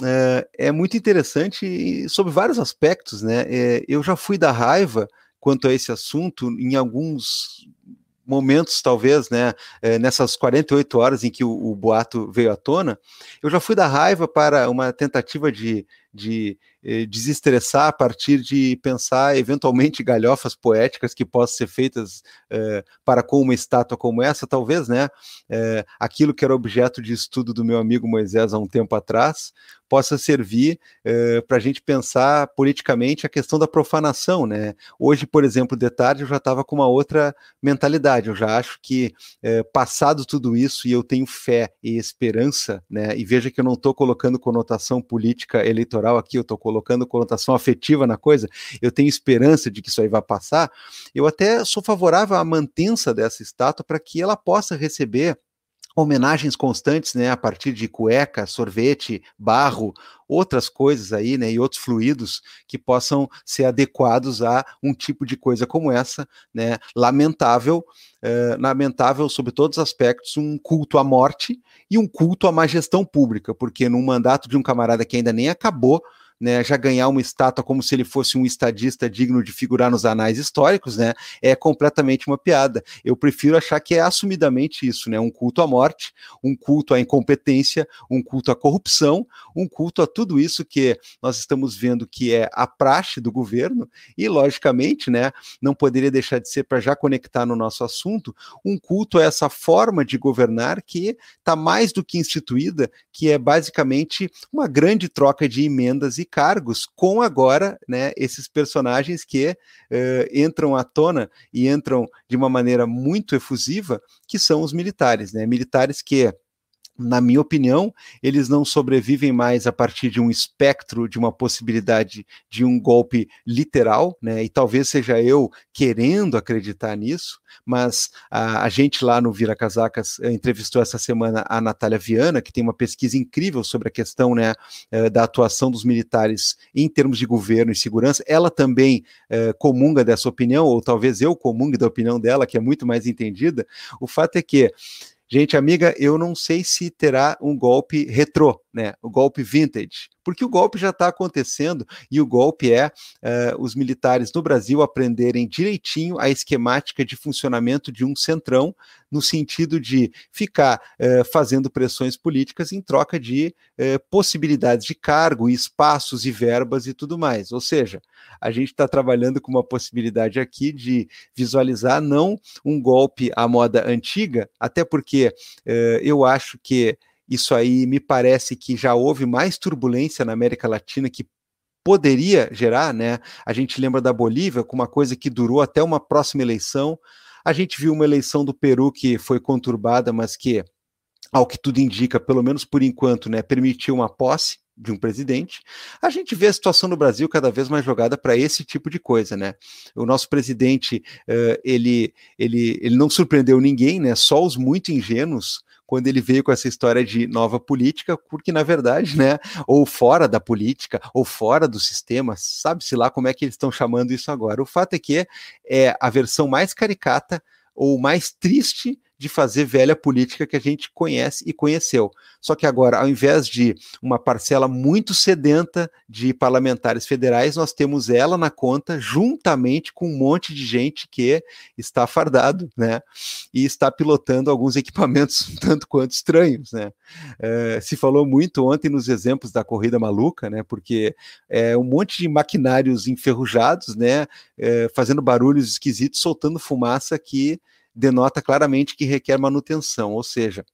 uh, é muito interessante sobre vários aspectos, né? É, eu já fui da raiva quanto a esse assunto em alguns momentos, talvez, né, é, nessas 48 horas em que o, o, boato veio à tona, eu já fui da raiva para uma tentativa de, de desestressar a partir de pensar eventualmente galhofas poéticas que possam ser feitas eh, para com uma estátua como essa, talvez, né? Eh, aquilo que era objeto de estudo do meu amigo Moisés há um tempo atrás, possa servir para a gente pensar politicamente a questão da profanação, né? Hoje, por exemplo, de tarde eu já estava com uma outra mentalidade. Eu já acho que passado tudo isso e eu tenho fé e esperança, né? E veja que eu não estou colocando conotação política eleitoral aqui, eu estou colocando conotação afetiva na coisa. Eu tenho esperança de que isso aí vai passar. Eu até sou favorável à mantença dessa estátua para que ela possa receber homenagens constantes, né, a partir de cueca, sorvete, barro, outras coisas aí, né, e outros fluidos que possam ser adequados a um tipo de coisa como essa, né, lamentável, eh, lamentável sobre todos os aspectos, um culto à morte e um culto à má gestão pública, porque no mandato de um camarada que ainda nem acabou, né, já ganhar uma estátua como se ele fosse um estadista digno de figurar nos anais históricos, né, é completamente uma piada. Eu prefiro achar que é assumidamente isso, né, um culto à morte, um culto à incompetência, um culto à corrupção, um culto a tudo isso que nós estamos vendo que é a praxe do governo e, logicamente, né, não poderia deixar de ser para já conectar no nosso assunto, um culto a essa forma de governar que está mais do que instituída, que é basicamente uma grande troca de emendas e cargos com agora né, esses personagens que uh, entram à tona e entram de uma maneira muito efusiva, que são os militares, né? Militares que na minha opinião, eles não sobrevivem mais a partir de um espectro, de uma possibilidade de um golpe literal, né? E talvez seja eu querendo acreditar nisso, mas a, a gente lá no Vira Casacas eh, entrevistou essa semana a Natália Viana, que tem uma pesquisa incrível sobre a questão né, eh, da atuação dos militares em termos de governo e segurança. Ela também eh, comunga dessa opinião, ou talvez eu comungue da opinião dela, que é muito mais entendida. O fato é que Gente amiga, eu não sei se terá um golpe retrô, né? O golpe vintage porque o golpe já está acontecendo e o golpe é uh, os militares no Brasil aprenderem direitinho a esquemática de funcionamento de um centrão, no sentido de ficar uh, fazendo pressões políticas em troca de uh, possibilidades de cargo, espaços e verbas e tudo mais. Ou seja, a gente está trabalhando com uma possibilidade aqui de visualizar não um golpe à moda antiga, até porque eu acho que isso aí me parece que já houve mais turbulência na América Latina que poderia gerar, né? A gente lembra da Bolívia com uma coisa que durou até uma próxima eleição. A gente viu uma eleição do Peru que foi conturbada, mas que, ao que tudo indica, pelo menos por enquanto, né, permitiu uma posse de um presidente. A gente vê a situação no Brasil cada vez mais jogada para esse tipo de coisa, né? O nosso presidente, uh, ele, ele, ele não surpreendeu ninguém, né? Só os muito ingênuos quando ele veio com essa história de nova política, porque na verdade, né, ou fora da política, ou fora do sistema, sabe-se lá como é que eles estão chamando isso agora. O fato é que é a versão mais caricata ou mais triste de fazer velha política que a gente conhece e conheceu. Só que agora, ao invés de uma parcela muito sedenta de parlamentares federais, nós temos ela na conta, juntamente com um monte de gente que está fardado, né? E está pilotando alguns equipamentos tanto quanto estranhos, né? É, se falou muito ontem nos exemplos da corrida maluca, né? Porque é um monte de maquinários enferrujados, né? É, fazendo barulhos esquisitos, soltando fumaça que denota claramente que requer manutenção, ou seja,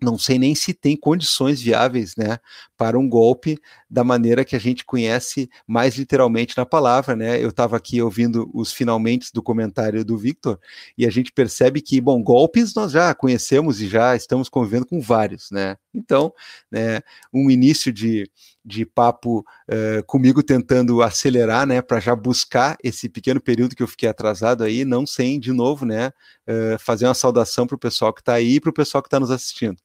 não sei nem se tem condições viáveis né, para um golpe da maneira que a gente conhece mais literalmente na palavra. Né? Eu estava aqui ouvindo os finalmente do comentário do Victor e a gente percebe que, bom, golpes nós já conhecemos e já estamos convivendo com vários. Né? Então, né, um início de, de papo uh, comigo tentando acelerar, né, para já buscar esse pequeno período que eu fiquei atrasado aí, não sem, de novo, né, uh, fazer uma saudação para o pessoal que está aí e para o pessoal que está nos assistindo.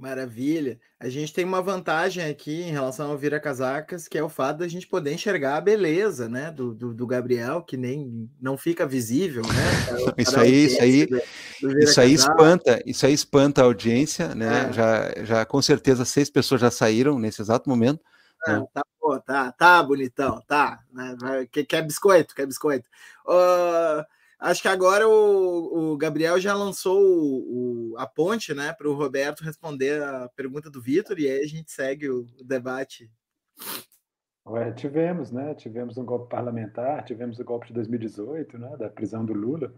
Maravilha. A gente tem uma vantagem aqui em relação ao Vira Casacas, que é o fato da gente poder enxergar a beleza, né, do, do, do Gabriel, que nem não fica visível, né? isso aí, isso aí, do, isso aí espanta, isso aí espanta a audiência, né? É. Já, já com certeza seis pessoas já saíram nesse exato momento. Ah, né? Tá, pô, tá, tá bonitão, tá. Né? Quer, quer biscoito, quer biscoito. Uh, Acho que agora o, o Gabriel já lançou o, o, a ponte, né, para o Roberto responder a pergunta do Vitor e aí a gente segue o, debate. Ué, tivemos, né? Tivemos um golpe parlamentar, tivemos o golpe de 2018, né, da prisão do Lula,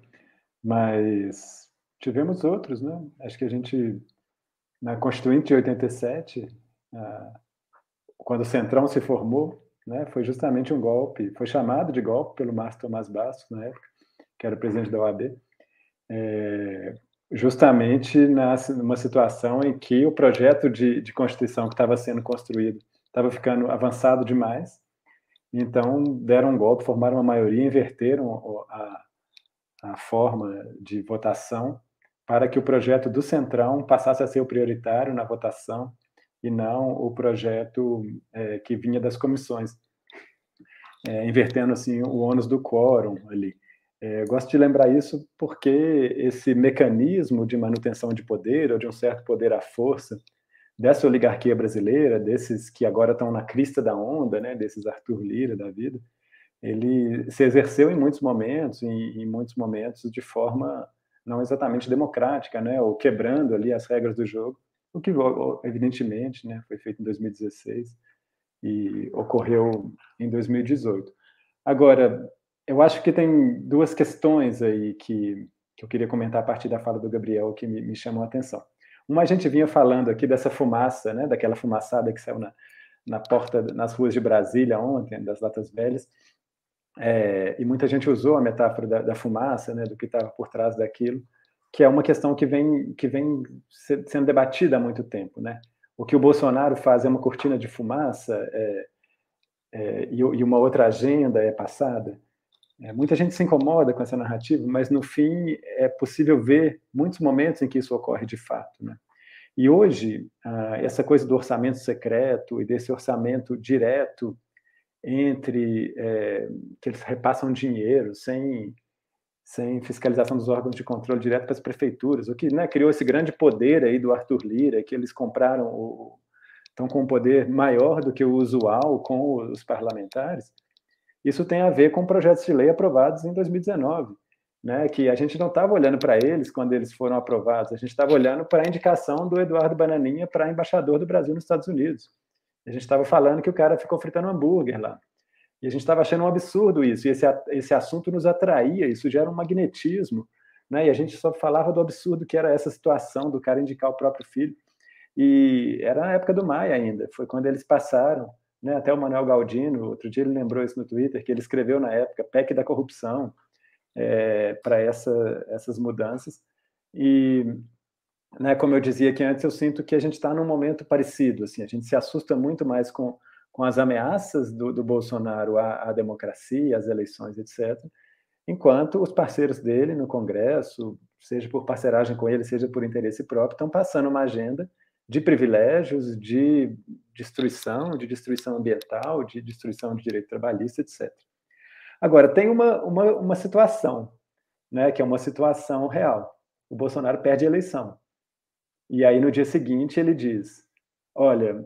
mas tivemos outros, né? Acho que a gente na Constituinte de 87, ah, quando o Centrão se formou, né, foi justamente um golpe, foi chamado de golpe pelo Márcio Tomás Bastos na época que era presidente da OAB, é, justamente numa situação em que o projeto de, de Constituição que estava sendo construído estava ficando avançado demais, então deram um golpe, formaram uma maioria, inverteram a, a forma de votação para que o projeto do Centrão passasse a ser o prioritário na votação e não o projeto é, que vinha das comissões, é, invertendo assim o ônus do quórum ali. É, gosto de lembrar isso porque esse mecanismo de manutenção de poder, ou de um certo poder à força, dessa oligarquia brasileira, desses que agora estão na crista da onda, né, desses Arthur Lira da vida, ele se exerceu em muitos momentos, em, em muitos momentos de forma não exatamente democrática, né, ou quebrando ali as regras do jogo, o que evidentemente, né, foi feito em 2016 e ocorreu em 2018. Agora, eu acho que tem duas questões aí que, que eu queria comentar a partir da fala do Gabriel que me, me chamou a atenção. Uma, a gente vinha falando aqui dessa fumaça, né, daquela fumaçada que saiu na, na porta, nas ruas de Brasília ontem, das latas velhas, é, e muita gente usou a metáfora da, da fumaça, né, do que estava por trás daquilo, que é uma questão que vem, que vem sendo debatida há muito tempo. Né? O que o Bolsonaro faz é uma cortina de fumaça é, é, e, e uma outra agenda é passada. É, muita gente se incomoda com essa narrativa, mas no fim é possível ver muitos momentos em que isso ocorre de fato. Né? E hoje, ah, essa coisa do orçamento secreto e desse orçamento direto entre é, que eles repassam dinheiro sem, sem fiscalização dos órgãos de controle direto para as prefeituras, o que né, criou esse grande poder aí do Arthur Lira, que eles compraram, o, estão com um poder maior do que o usual com os parlamentares. Isso tem a ver com projetos de lei aprovados em 2019, né, que a gente não estava olhando para eles quando eles foram aprovados, a gente estava olhando para a indicação do Eduardo Bananinha para embaixador do Brasil nos Estados Unidos. A gente estava falando que o cara ficou fritando hambúrguer lá. E a gente estava achando um absurdo isso, e esse, esse assunto nos atraía, isso gera um magnetismo, né? E a gente só falava do absurdo que era essa situação do cara indicar o próprio filho. E era na época do Maia ainda, foi quando eles passaram né? Até o Manuel Galdino, outro dia ele lembrou isso no Twitter, que ele escreveu na época PEC da corrupção é, para essa, essas mudanças. E, né, como eu dizia aqui antes, eu sinto que a gente está num momento parecido. Assim, a gente se assusta muito mais com, com as ameaças do, do Bolsonaro à, à democracia, às eleições, etc., enquanto os parceiros dele no Congresso, seja por parceragem com ele, seja por interesse próprio, estão passando uma agenda de privilégios, de destruição, de destruição ambiental, de destruição de direito trabalhista, etc. Agora, tem uma, uma, uma situação, né, que é uma situação real. O Bolsonaro perde a eleição. E aí, no dia seguinte, ele diz: Olha,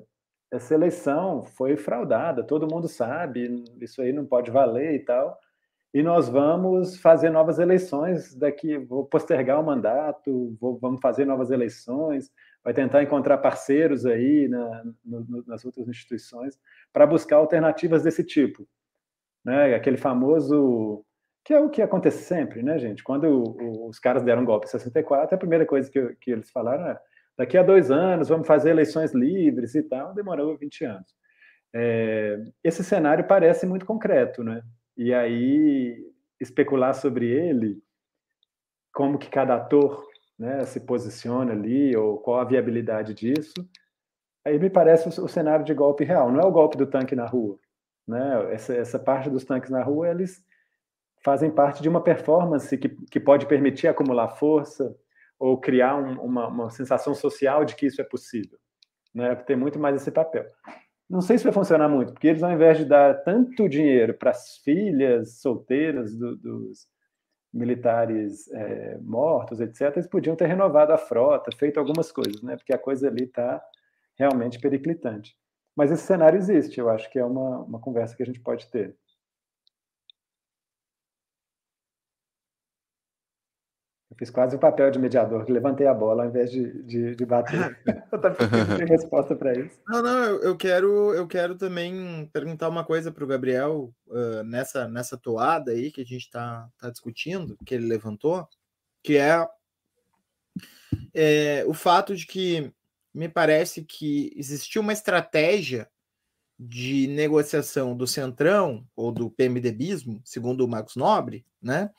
essa eleição foi fraudada, todo mundo sabe, isso aí não pode valer e tal. E nós vamos fazer novas eleições daqui, vou postergar o mandato, vou, vamos fazer novas eleições, vai tentar encontrar parceiros aí na, no, nas outras instituições para buscar alternativas desse tipo. Né? Aquele famoso. que é o que acontece sempre, né, gente? Quando o, os caras deram golpe em 64, a primeira coisa que, que eles falaram é: daqui a dois anos vamos fazer eleições livres e tal. Demorou 20 anos. É, esse cenário parece muito concreto, né? E aí, especular sobre ele, como que cada ator né, se posiciona ali, ou qual a viabilidade disso, aí me parece o, cenário de golpe real. Não é o golpe do tanque na rua. Né? Essa, essa parte dos tanques na rua, eles fazem parte de uma performance que, que pode permitir acumular força ou criar um, uma, uma sensação social de que isso é possível. Né? Tem muito mais esse papel. Não sei se vai funcionar muito, porque eles, ao invés de dar tanto dinheiro para as filhas solteiras do, dos, militares é, mortos, etc., eles podiam ter renovado a frota, feito algumas coisas, né? Porque a coisa ali está realmente periclitante. Mas esse cenário existe, eu acho que é uma, uma conversa que a gente pode ter. Eu fiz quase o papel de mediador, que levantei a bola ao invés de, de, de bater. eu também tenho resposta para isso. Não, não, eu, eu, quero, eu quero também perguntar uma coisa para o Gabriel uh, nessa, nessa toada aí que a gente está tá discutindo, que ele levantou, que é, é o fato de que me parece que existiu uma estratégia de negociação do Centrão ou do PMDBismo, segundo o Marcos Nobre, né?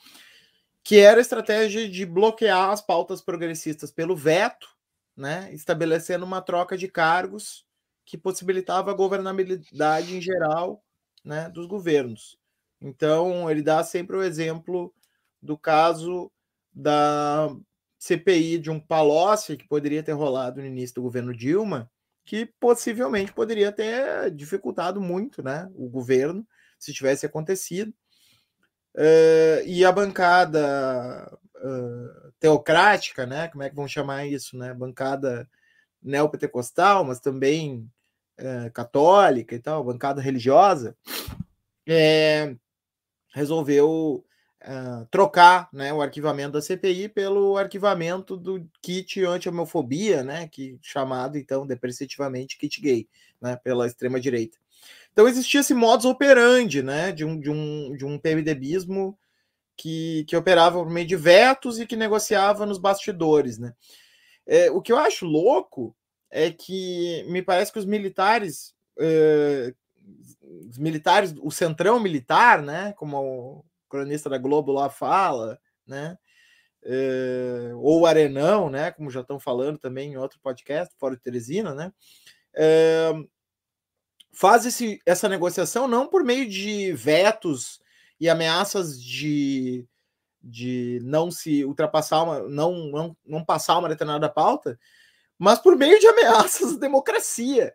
Que era a estratégia de bloquear as pautas progressistas pelo veto, né? Estabelecendo uma troca de cargos que possibilitava a governabilidade em geral, né, dos governos. Então, ele dá sempre o exemplo do caso da CPI de um Palocci que poderia ter rolado no início do governo Dilma, que possivelmente poderia ter dificultado muito né, o governo se tivesse acontecido. Uh, e a bancada uh, teocrática, né? Como é que vão chamar isso, né? Bancada neopentecostal, mas também uh, católica e tal, bancada religiosa, é, resolveu trocar né, o arquivamento da CPI pelo arquivamento do kit anti-homofobia, né, que chamado então depreciativamente kit gay, né, pela extrema direita. Então existia esse modus operandi, né, de um de um de um PMDBismo que, que operava por meio de vetos e que negociava nos bastidores, né. É, o que eu acho louco é que me parece que os militares os militares, o centrão militar, né, como cronista da Globo lá fala, né? É, ou o Arenão, né? Como já estão falando também em outro podcast, fora de Teresina, né? É, faz esse, essa negociação não por meio de vetos e ameaças de, de não se ultrapassar uma, não, não, não passar uma determinada pauta, mas por meio de ameaças à democracia.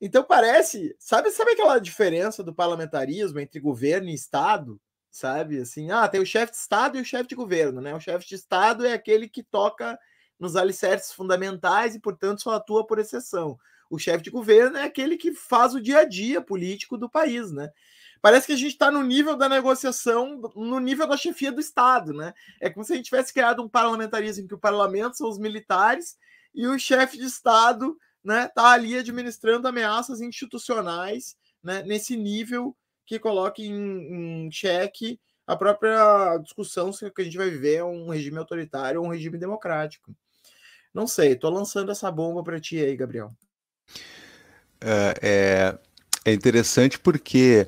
Então parece, sabe, sabe aquela diferença do parlamentarismo entre governo e Estado? sabe? Assim, ah, tem o chefe de Estado e o chefe de governo, né? O chefe de Estado é aquele que toca nos alicerces fundamentais e, portanto, só atua por exceção. O chefe de governo é aquele que faz o dia a dia político do país, né? Parece que a gente está no nível da negociação, no nível da chefia do Estado, né? É como se a gente tivesse criado um parlamentarismo em que o parlamento são os militares e o chefe de Estado, né, tá ali administrando ameaças institucionais, né, nesse nível que coloque em, em xeque a própria discussão se o que a gente vai viver é um regime autoritário ou um regime democrático. Não sei, estou lançando essa bomba para ti aí, Gabriel. É, é, é interessante porque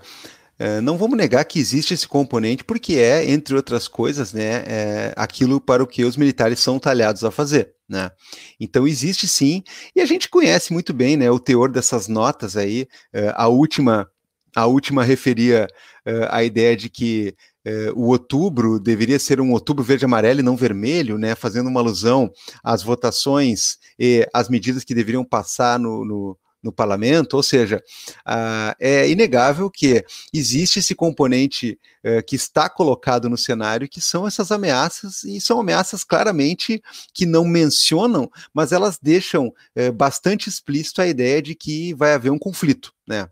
é, não vamos negar que existe esse componente, porque é, entre outras coisas, né, é, aquilo para o que os militares são talhados a fazer. Né? Então existe sim, e a gente conhece muito bem né, o teor dessas notas aí. É, a última a última referia uh, a ideia de que uh, o outubro deveria ser um outubro verde-amarelo e não vermelho, né, fazendo uma alusão às votações e às medidas que deveriam passar no, no no parlamento, ou seja, uh, é inegável que existe esse componente uh, que está colocado no cenário, que são essas ameaças, e são ameaças claramente que não mencionam, mas elas deixam uh, bastante explícito a ideia de que vai haver um conflito, né?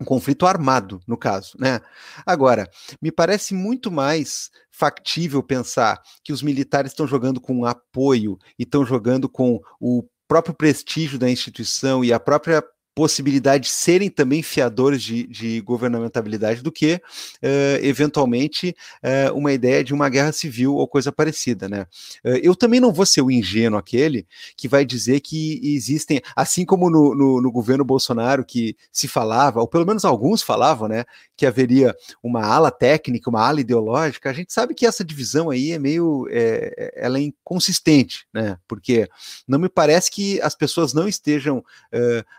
Um conflito armado, no caso, né? Agora, me parece muito mais factível pensar que os militares estão jogando com apoio e estão jogando com o próprio prestígio da instituição e a própria possibilidade de serem também fiadores de, de governamentabilidade do que, uh, eventualmente, uh, uma ideia de uma guerra civil ou coisa parecida. Né? Uh, eu também não vou ser o ingênuo aquele que vai dizer que existem, assim como no, no, no, governo Bolsonaro, que se falava, ou pelo menos alguns falavam, né, que haveria uma ala técnica, uma ala ideológica, a gente sabe que essa divisão aí é meio, é, ela é inconsistente, né, porque não me parece que as pessoas não estejam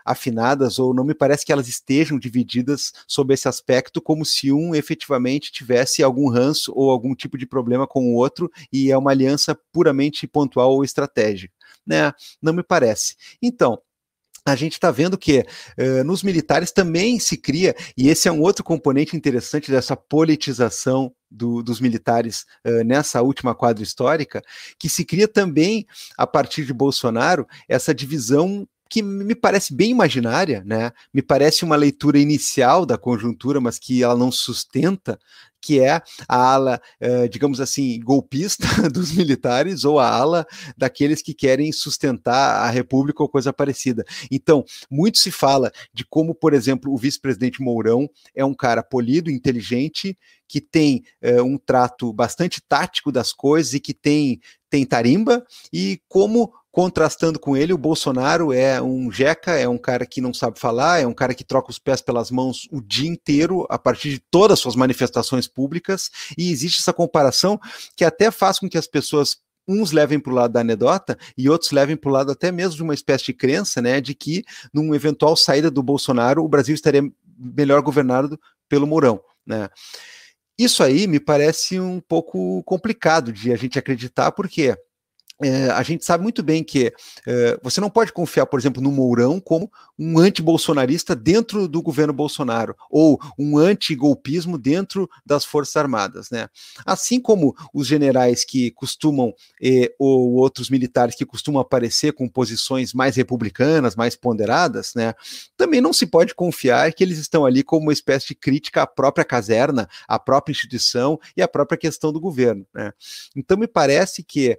afinadas ou não me parece que elas estejam divididas sobre esse aspecto, como se um efetivamente tivesse algum ranço ou algum tipo de problema com o outro e é uma aliança puramente pontual ou estratégica. Né? Não me parece. Então, a gente está vendo que uh, nos militares também se cria, e esse é um outro componente interessante dessa politização do, dos militares uh, nessa última quadra histórica, que se cria também, a partir de Bolsonaro, essa divisão que me parece bem imaginária, né? Me parece uma leitura inicial da conjuntura, mas que ela não sustenta, que é a ala, uh, digamos assim, golpista dos militares ou a ala daqueles que querem sustentar a República ou coisa parecida. Então, muito se fala de como, por exemplo, o vice-presidente Mourão é um cara polido, inteligente, que tem uh, um trato bastante tático das coisas e que tem, tem tarimba, e como Contrastando com ele, o Bolsonaro é um jeca, é um cara que não sabe falar, é um cara que troca os pés pelas mãos o dia inteiro, a partir de todas as suas manifestações públicas, e existe essa comparação que até faz com que as pessoas uns levem para o lado da anedota e outros levem para o lado até mesmo de uma espécie de crença, né, de que num eventual saída do Bolsonaro, o Brasil estaria melhor governado pelo Mourão, né? Isso aí me parece um pouco complicado de a gente acreditar, porque é, a gente sabe muito bem que é, você não pode confiar, por exemplo, no Mourão como um anti-bolsonarista dentro do governo Bolsonaro, ou um anti-golpismo dentro das Forças Armadas. Né? Assim como os generais que costumam, eh, ou outros militares que costumam aparecer com posições mais republicanas, mais ponderadas, né? também não se pode confiar que eles estão ali como uma espécie de crítica à própria caserna, à própria instituição e à própria questão do governo. Né? Então, me parece que.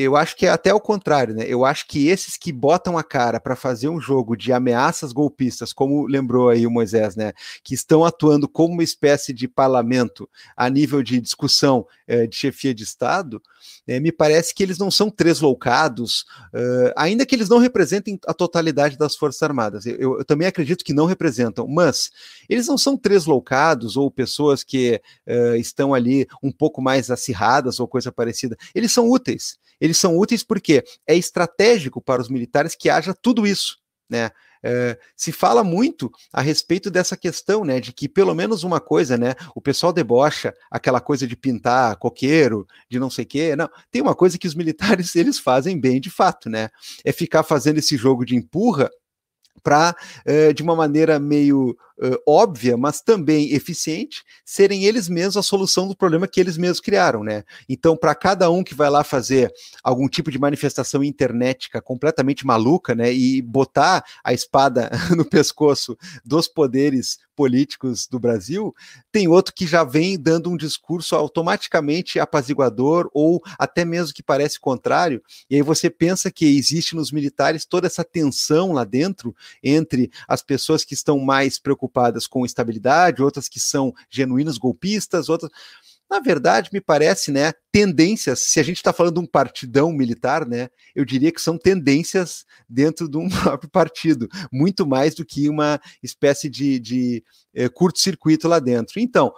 eu acho que é até o contrário, né? Eu acho que esses que botam a cara para fazer um jogo de ameaças golpistas, como lembrou aí o Moisés, né? Que estão atuando como uma espécie de parlamento a nível de discussão eh, de chefia de Estado, eh, me parece que eles não são tresloucados, uh, ainda que eles não representem a totalidade das Forças Armadas. Eu, eu, também acredito que não representam, mas eles não são tresloucados ou pessoas que uh, estão ali um pouco mais acirradas ou coisa parecida. Eles são úteis. Eles são úteis porque é estratégico para os militares que haja tudo isso, né? É, se fala muito a respeito dessa questão, né, de que pelo menos uma coisa, né, o pessoal debocha aquela coisa de pintar coqueiro, de não sei quê, não, tem uma coisa que os militares eles fazem bem de fato, né, é ficar fazendo esse jogo de empurra para, uh, de uma maneira meio uh, óbvia, mas também eficiente, serem eles mesmos a solução do problema que eles mesmos criaram, né? Então, para cada um que vai lá fazer algum tipo de manifestação internética completamente maluca, né, e botar a espada no pescoço dos poderes políticos do Brasil, tem outro que já vem dando um discurso automaticamente apaziguador ou até mesmo que parece contrário, e aí você pensa que existe nos militares toda essa tensão lá dentro entre as pessoas que estão mais preocupadas com estabilidade, outras que são genuínos golpistas, outras na verdade, me parece, né, tendências, se a gente está falando de um partidão militar, né, eu diria que são tendências dentro de um próprio partido, muito mais do que uma espécie de, de é, curto-circuito lá dentro. Então,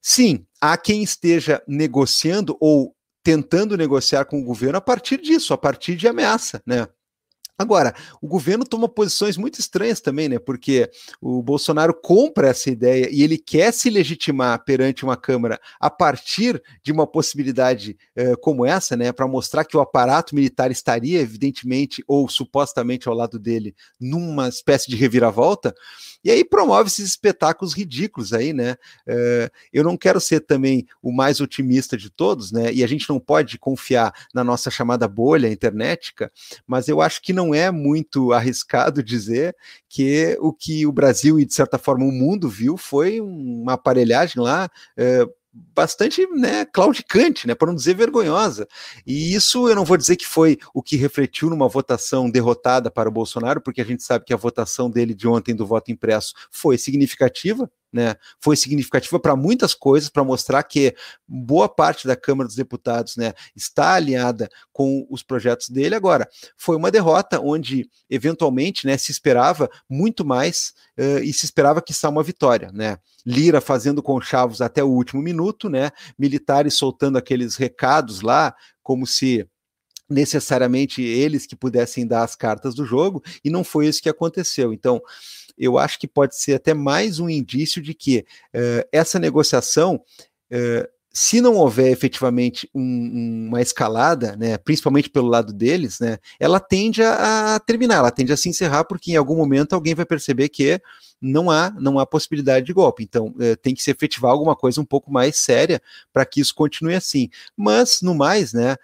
sim, há quem esteja negociando ou tentando negociar com o governo a partir disso, a partir de ameaça, né? Agora, o governo toma posições muito estranhas também, né? Porque o Bolsonaro compra essa ideia e ele quer se legitimar perante uma Câmara a partir de uma possibilidade eh, como essa, né? Para mostrar que o aparato militar estaria, evidentemente, ou supostamente ao lado dele, numa espécie de reviravolta. E aí promove esses espetáculos ridículos aí, né? Uh, eu não quero ser também o mais otimista de todos, né? E a gente não pode confiar na nossa chamada bolha internetica, mas eu acho que não é muito arriscado dizer que o que o Brasil e, de certa forma, o mundo viu foi uma aparelhagem lá. Uh, bastante né, claudicante, né, para não dizer vergonhosa. E isso eu não vou dizer que foi o que refletiu numa votação derrotada para o Bolsonaro, porque a gente sabe que a votação dele de ontem do voto impresso foi significativa, né, foi significativa para muitas coisas, para mostrar que boa parte da Câmara dos Deputados né, está alinhada com os projetos dele. Agora, foi uma derrota onde, eventualmente, né, se esperava muito mais uh, e se esperava que está uma vitória. Né? Lira fazendo conchavos até o último minuto, né? militares soltando aqueles recados lá, como se necessariamente eles que pudessem dar as cartas do jogo, e não foi isso que aconteceu. Então, eu acho que pode ser até mais um indício de que uh, essa negociação. Uh, se não houver efetivamente um, uma escalada, né, principalmente pelo lado deles, né, ela tende a, a, terminar, ela tende a se encerrar, porque em algum momento alguém vai perceber que não há, não há possibilidade de golpe. Então, é, tem que se efetivar alguma coisa um pouco mais séria para que isso continue assim. Mas, no mais, né,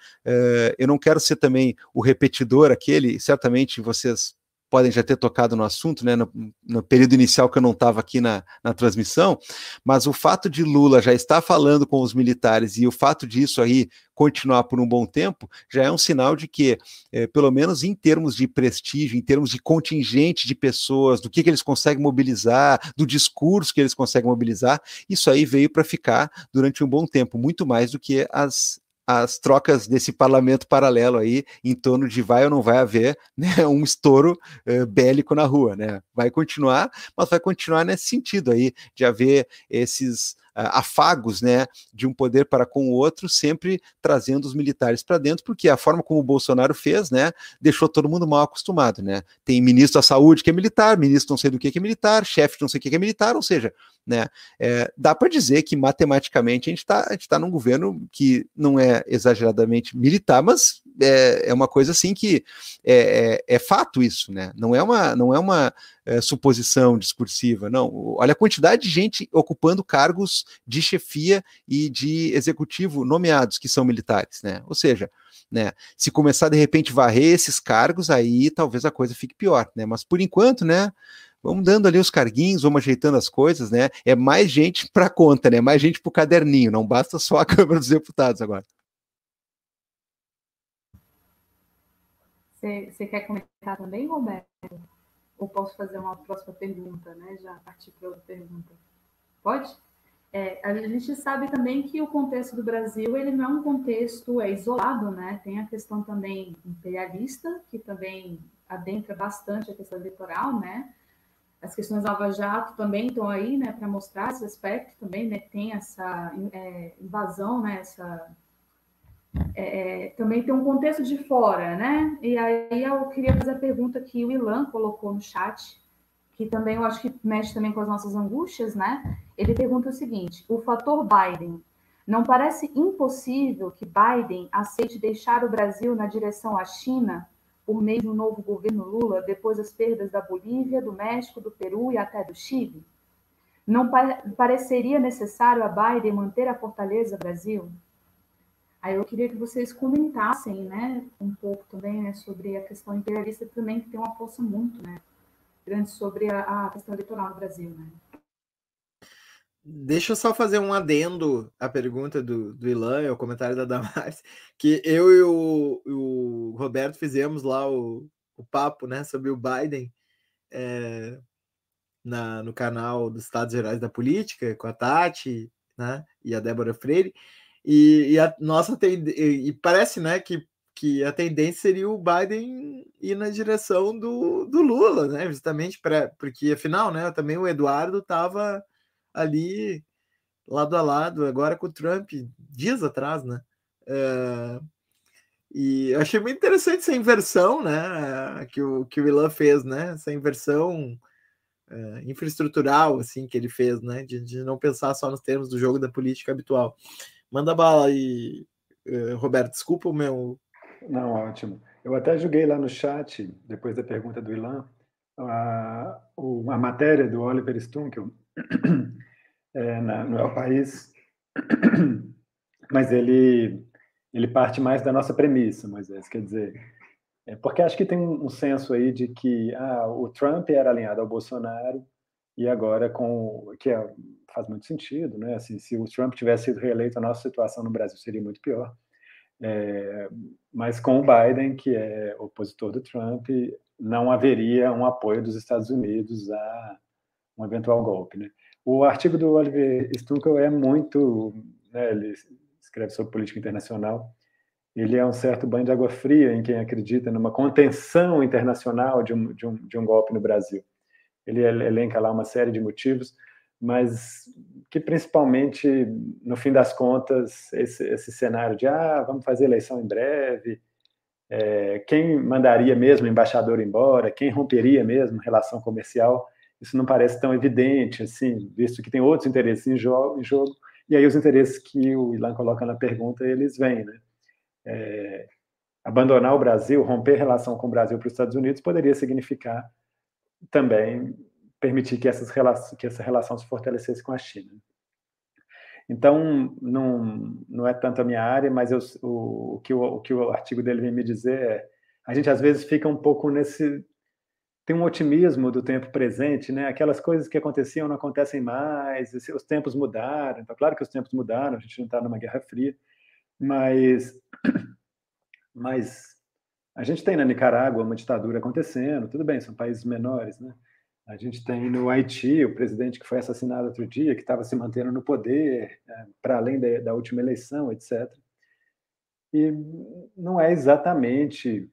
eu não quero ser também o repetidor aquele, certamente vocês podem já ter tocado no assunto, né, no, no período inicial que eu não estava aqui na, na transmissão, mas o fato de Lula já estar falando com os militares e o fato disso aí continuar por um bom tempo, já é um sinal de que, é, pelo menos em termos de prestígio, em termos de contingente de pessoas, do que, que eles conseguem mobilizar, do discurso que eles conseguem mobilizar, isso aí veio para ficar durante um bom tempo, muito mais do que as as trocas desse parlamento paralelo aí em torno de vai ou não vai haver né, um estouro uh, bélico na rua, né? Vai continuar, mas vai continuar nesse sentido aí de haver esses afagos, né, de um poder para com o outro, sempre trazendo os militares para dentro, porque a forma como o Bolsonaro fez, né, deixou todo mundo mal acostumado, né? Tem ministro da saúde que é militar, ministro não sei do que que é militar, chefe não sei o que que é militar, ou seja, né, é, dá para dizer que matematicamente a gente está tá num governo que não é exageradamente militar, mas é, é uma coisa assim que é, é, é fato isso, né? Não é uma, não é uma é, suposição discursiva, não. Olha a quantidade de gente ocupando cargos de chefia e de executivo nomeados que são militares, né? Ou seja, né, se começar de repente varrer esses cargos, aí talvez a coisa fique pior, né? Mas por enquanto, né? Vamos dando ali os carguinhos, vamos ajeitando as coisas, né? É mais gente para conta, né? Mais gente para o caderninho, não basta só a Câmara dos Deputados agora. Você quer comentar também, Roberto? Ou posso fazer uma próxima pergunta, né? Já partir para outra pergunta. Pode? É, a gente sabe também que o contexto do Brasil ele não é um contexto é isolado, né? Tem a questão também imperialista, que também adentra bastante a questão eleitoral, né? As questões Lava Jato também estão aí, né, para mostrar esse aspecto também, né? Tem essa é, invasão, né? Essa é, é, também tem um contexto de fora, né? E aí eu queria fazer a pergunta que o Ilan colocou no chat, que também eu acho que mexe também com as nossas angústias, né? Ele pergunta o seguinte: o fator Biden não parece impossível que Biden aceite deixar o Brasil na direção à China por meio do novo governo Lula, depois das perdas da Bolívia, do México, do Peru e até do Chile? Não pareceria necessário a Biden manter a fortaleza Brasil? Aí eu queria que vocês comentassem, né, um pouco também, né, sobre a questão imperialista também, que tem uma força muito, né, grande sobre a, a questão eleitoral no Brasil, né. Deixa eu só fazer um adendo à pergunta do, do Ilan, ao comentário da Damares, que eu e o, o Roberto fizemos lá o, o papo, né, sobre o Biden é, na, no canal dos Estados Gerais da Política, com a Tati, né, e a Débora Freire, e, e a nossa e, parece, né, que, que a tendência seria o Biden ir na direção do, do Lula, né? Justamente para porque afinal, né, também o Eduardo estava ali lado a lado agora com o Trump dias atrás, né? É, e achei muito interessante essa inversão, né, que o que o Ilan fez, né? Essa inversão é, infraestrutural assim que ele fez, né, de, de não pensar só nos termos do jogo da política habitual. Manda bala aí, eh, Roberto. Desculpa o meu. Não, ótimo. Eu até joguei lá no chat, depois da pergunta do Ilan, a, a matéria do Oliver Stunkel é, na, no El País, mas ele, ele parte mais da nossa premissa, Moisés, quer dizer, é porque acho que tem um senso aí de que ah, o Trump era alinhado ao Bolsonaro e agora com que é, faz muito sentido, né? Assim, se o Trump tivesse sido reeleito, a nossa situação no Brasil seria muito pior. É, mas com o Biden, que é opositor do Trump, não haveria um apoio dos Estados Unidos a um eventual golpe, né? O artigo do Oliver Stunkel é muito, né, ele escreve sobre política internacional. Ele é um certo banho de água fria em quem acredita numa contenção internacional de um, de um, de um golpe no Brasil. Ele elenca lá uma série de motivos, mas que principalmente, no fim das contas, esse, esse cenário de ah, vamos fazer eleição em breve, é, quem mandaria mesmo o embaixador embora, quem romperia mesmo relação comercial, isso não parece tão evidente, assim, visto que tem outros interesses em jogo, em jogo e aí os interesses que o Ilan coloca na pergunta, eles vêm, né? É, abandonar o Brasil, romper relação com o Brasil para os Estados Unidos poderia significar também permitir que, essas relações, que essa relação se fortalecesse com a China. Então, não, não é tanto a minha área, mas eu, o, o, que o, o que o artigo dele vem me dizer é a gente às vezes fica um pouco nesse tem um otimismo do tempo presente, né? Aquelas coisas que aconteciam não acontecem mais, os tempos mudaram. Então, claro que os tempos mudaram, a gente não está numa guerra fria, mas, mas a gente tem na Nicarágua uma ditadura acontecendo, tudo bem, são países menores, né? A gente tem no Haiti o presidente que foi assassinado outro dia, que estava se mantendo no poder, é, para além da, da última eleição, etc. E não é exatamente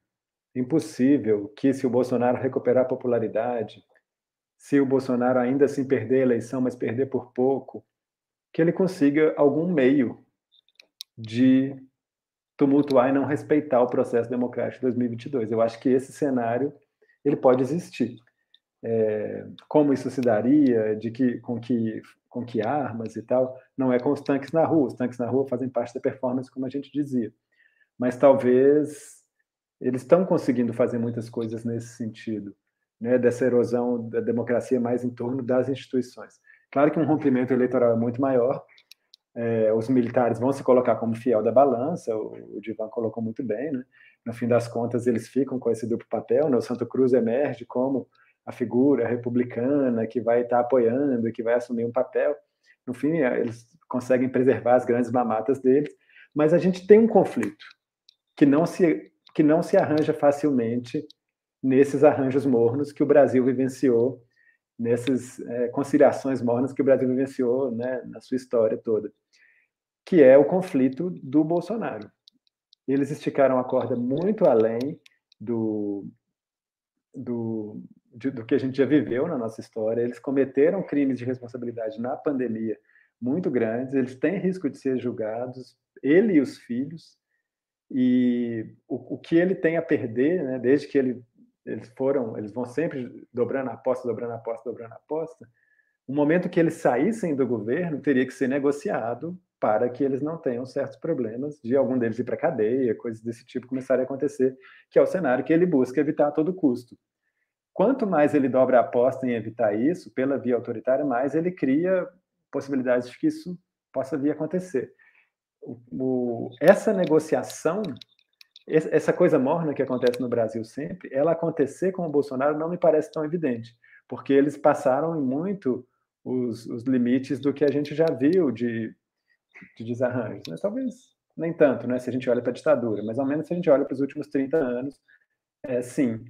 impossível que, se o Bolsonaro recuperar popularidade, se o Bolsonaro ainda assim perder a eleição, mas perder por pouco, que ele consiga algum meio de tumultuar e não respeitar o processo democrático de 2022. Eu acho que esse cenário ele pode existir. É, como isso se daria, de que com que com que armas e tal, não é com os tanques na rua. Os tanques na rua fazem parte da performance, como a gente dizia. Mas talvez eles estão conseguindo fazer muitas coisas nesse sentido, né, dessa erosão da democracia mais em torno das instituições. Claro que um rompimento eleitoral é muito maior, é, os militares vão se colocar como fiel da balança, o, o Divan colocou muito bem, né? no fim das contas eles ficam com esse duplo papel, né? o Santo Cruz emerge como a figura republicana que vai estar apoiando, que vai assumir um papel, no fim eles conseguem preservar as grandes mamatas deles, mas a gente tem um conflito que não se que não se arranja facilmente nesses arranjos mornos que o Brasil vivenciou, nessas é, conciliações mornas que o Brasil vivenciou né, na sua história toda, que é o conflito do Bolsonaro. Eles esticaram a corda muito além do, do, de, do que a gente já viveu na nossa história. Eles cometeram crimes de responsabilidade na pandemia muito grandes, eles têm risco de ser julgados, ele e os filhos, e o, o que ele tem a perder, né, desde que ele, eles foram, eles vão sempre dobrando a aposta, dobrando a aposta, dobrando a aposta, o momento que eles saíssem do governo teria que ser negociado para que eles não tenham certos problemas de algum deles ir para cadeia, coisas desse tipo começarem a acontecer, que é o cenário que ele busca evitar a todo custo. Quanto mais ele dobra a aposta em evitar isso, pela via autoritária, mais ele cria possibilidades de que isso possa vir a acontecer o, essa negociação, essa coisa morna que acontece no Brasil sempre, ela acontecer com o Bolsonaro não me parece tão evidente, porque eles passaram muito os, os limites do que a gente já viu de, de desarranjos. Né? Talvez nem tanto, né, se a gente olha para a ditadura, mas ao menos se a gente olha para os últimos 30 anos, é, sim.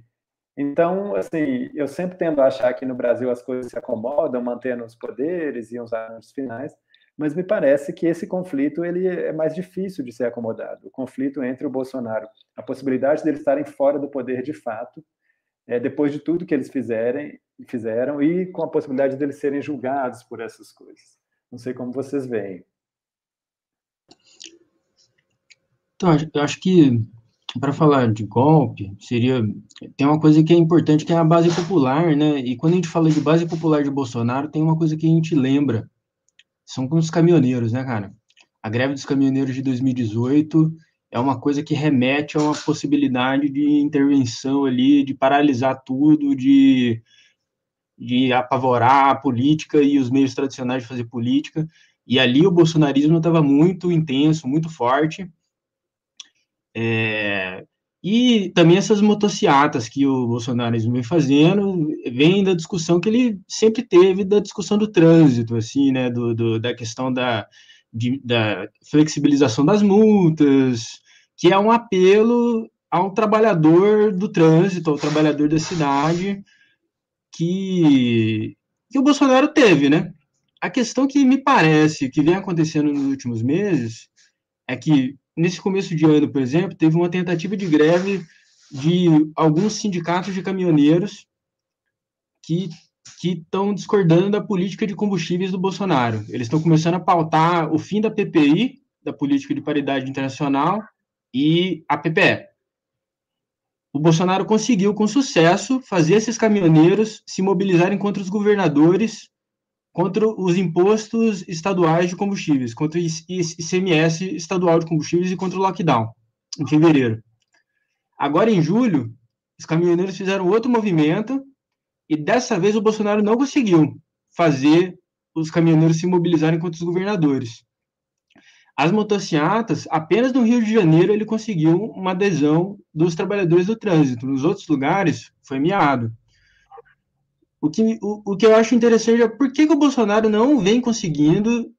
Então, assim, eu sempre tendo a achar que no Brasil as coisas se acomodam, mantendo os poderes e os arranjos finais, mas me parece que esse conflito ele é mais difícil de ser acomodado. O conflito entre o Bolsonaro, a possibilidade deles estarem fora do poder de fato, é, depois de tudo que eles fizerem, fizeram, e com a possibilidade deles serem julgados por essas coisas. Não sei como vocês veem. Então, eu acho que para falar de golpe, seria tem uma coisa que é importante que é a base popular, né? E quando a gente fala de base popular de Bolsonaro, tem uma coisa que a gente lembra, são com os caminhoneiros, né, cara? A greve dos caminhoneiros de 2018 é uma coisa que remete a uma possibilidade de intervenção ali, de paralisar tudo, de, de apavorar a política e os meios tradicionais de fazer política. E ali o bolsonarismo estava muito intenso, muito forte. É, e também essas motociatas que o bolsonarismo vem fazendo, vem da discussão que ele sempre teve, da discussão do trânsito, assim, né, do, do da questão da, de, da flexibilização das multas, que é um apelo ao trabalhador do trânsito, ao trabalhador da cidade, que, que o Bolsonaro teve, né? A questão que me parece que vem acontecendo nos últimos meses é que nesse começo de ano, por exemplo, teve uma tentativa de greve de alguns sindicatos de caminhoneiros que que estão discordando da política de combustíveis do Bolsonaro. Eles estão começando a pautar o fim da PPI, da política de paridade internacional, e a PPE. O Bolsonaro conseguiu, com sucesso, fazer esses caminhoneiros se mobilizarem contra os governadores contra os impostos estaduais de combustíveis, contra o ICMS estadual de combustíveis e contra o lockdown, em fevereiro. Agora, em julho, os caminhoneiros fizeram outro movimento e dessa vez o Bolsonaro não conseguiu fazer os caminhoneiros se mobilizarem contra os governadores. As motocicletas, apenas no Rio de Janeiro ele conseguiu uma adesão dos trabalhadores do trânsito. Nos outros lugares, foi miado. O que, o, o que eu acho interessante é por que, que o Bolsonaro não vem conseguindo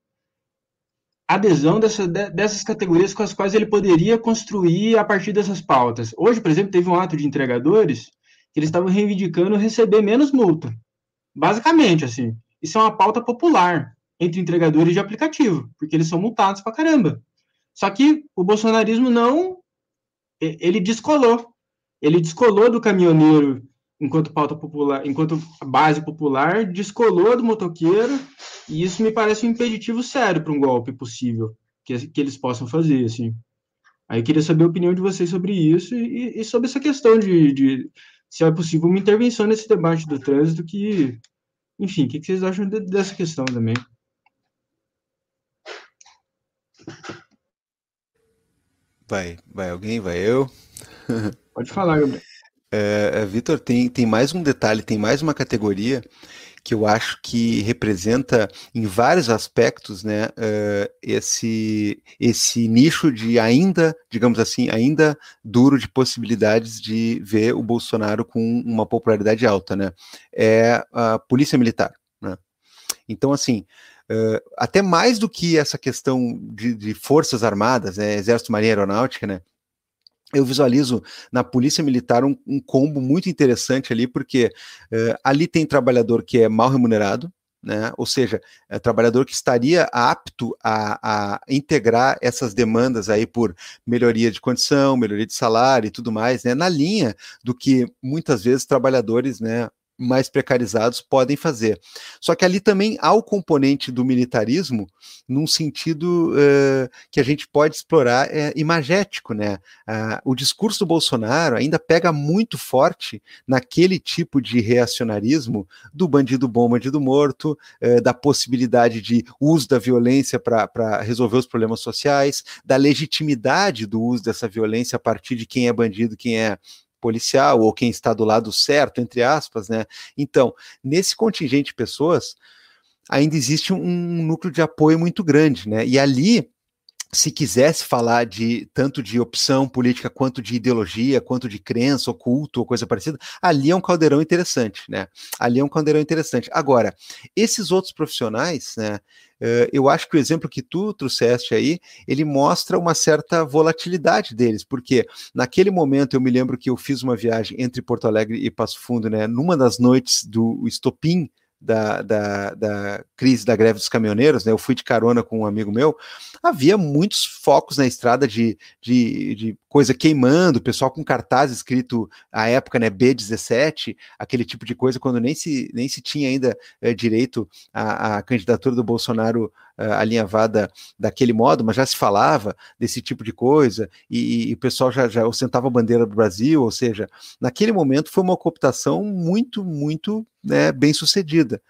adesão dessa, dessas categorias com as quais ele poderia construir a partir dessas pautas. Hoje, por exemplo, teve um ato de entregadores que eles estavam reivindicando receber menos multa. Basicamente, assim. Isso é uma pauta popular entre entregadores de aplicativo, porque eles são multados pra caramba. Só que o bolsonarismo não. Ele descolou. Ele descolou do caminhoneiro enquanto pauta popular, enquanto base popular, descolou do motoqueiro, e isso me parece um impeditivo sério para um golpe possível que, que eles possam fazer, assim. Aí eu queria saber a opinião de vocês sobre isso e, e sobre essa questão de, de, se é possível uma intervenção nesse debate do trânsito que, enfim, o que, que vocês acham de, dessa questão também? Vai, vai alguém? Vai eu? Pode falar, Gabriel. É, é, Vitor, tem, tem mais um detalhe, tem mais uma categoria que eu acho que representa em vários aspectos né, uh, esse, esse nicho de ainda, digamos assim, ainda duro de possibilidades de ver o Bolsonaro com uma popularidade alta, né? É a polícia militar. Né? Então, assim, uh, até mais do que essa questão de, de forças armadas, né, exército, marinha, aeronáutica, né? Eu visualizo na polícia militar um, um combo muito interessante ali, porque uh, ali tem trabalhador que é mal remunerado, né? ou seja, é trabalhador que estaria apto a, a, integrar essas demandas aí por melhoria de condição, melhoria de salário e tudo mais, né? na linha do que muitas vezes trabalhadores né, mais precarizados podem fazer. Só que ali também há o componente do militarismo num sentido uh, que a gente pode explorar é, imagético, né? Uh, o discurso do Bolsonaro ainda pega muito forte naquele tipo de reacionarismo do bandido bom, bandido morto, uh, da possibilidade de uso da violência para resolver os problemas sociais, da legitimidade do uso dessa violência a partir de quem é bandido, quem é policial ou quem está do lado certo, entre aspas, né? Então, nesse contingente de pessoas, ainda existe um núcleo de apoio muito grande, né? E ali se quisesse falar de tanto de opção política quanto de ideologia, quanto de crença, ou culto, ou coisa parecida, ali é um caldeirão interessante, né? Ali é um caldeirão interessante. Agora, esses outros profissionais, né? Uh, eu acho que o exemplo que tu trouxeste aí, ele mostra uma certa volatilidade deles, porque naquele momento eu me lembro que eu fiz uma viagem entre Porto Alegre e Passo Fundo, né? Numa das noites do estopim da, da, da, crise da greve dos caminhoneiros, né? Eu fui de carona com um amigo meu, havia muitos focos na estrada de, de, de coisa queimando, pessoal com cartaz escrito à época, né, B17, aquele tipo de coisa, quando nem se, nem se tinha ainda é, direito à, à, candidatura do Bolsonaro é, alinhavada daquele modo, mas já se falava desse tipo de coisa, e, e o pessoal já, já ostentava a bandeira do Brasil, ou seja, naquele momento foi uma cooptação muito, muito né, bem sucedida.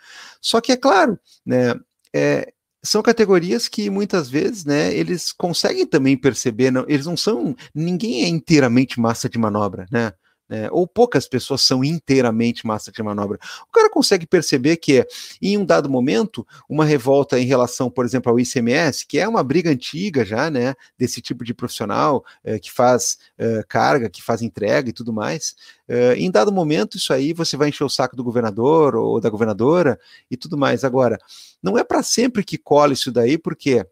Só que é claro, né, é, são categorias que muitas vezes, né, eles conseguem também perceber, não, eles não são, ninguém é inteiramente massa de manobra, né? É, ou poucas pessoas são inteiramente massa de manobra. O cara consegue perceber que, em um dado momento, uma revolta em relação, por exemplo, ao ICMS, que é uma briga antiga já, né, desse tipo de profissional é, que faz é, carga, que faz entrega e tudo mais, é, em dado momento, isso aí você vai encher o saco do governador ou da governadora e tudo mais. Agora, não é para sempre que cola isso daí, porque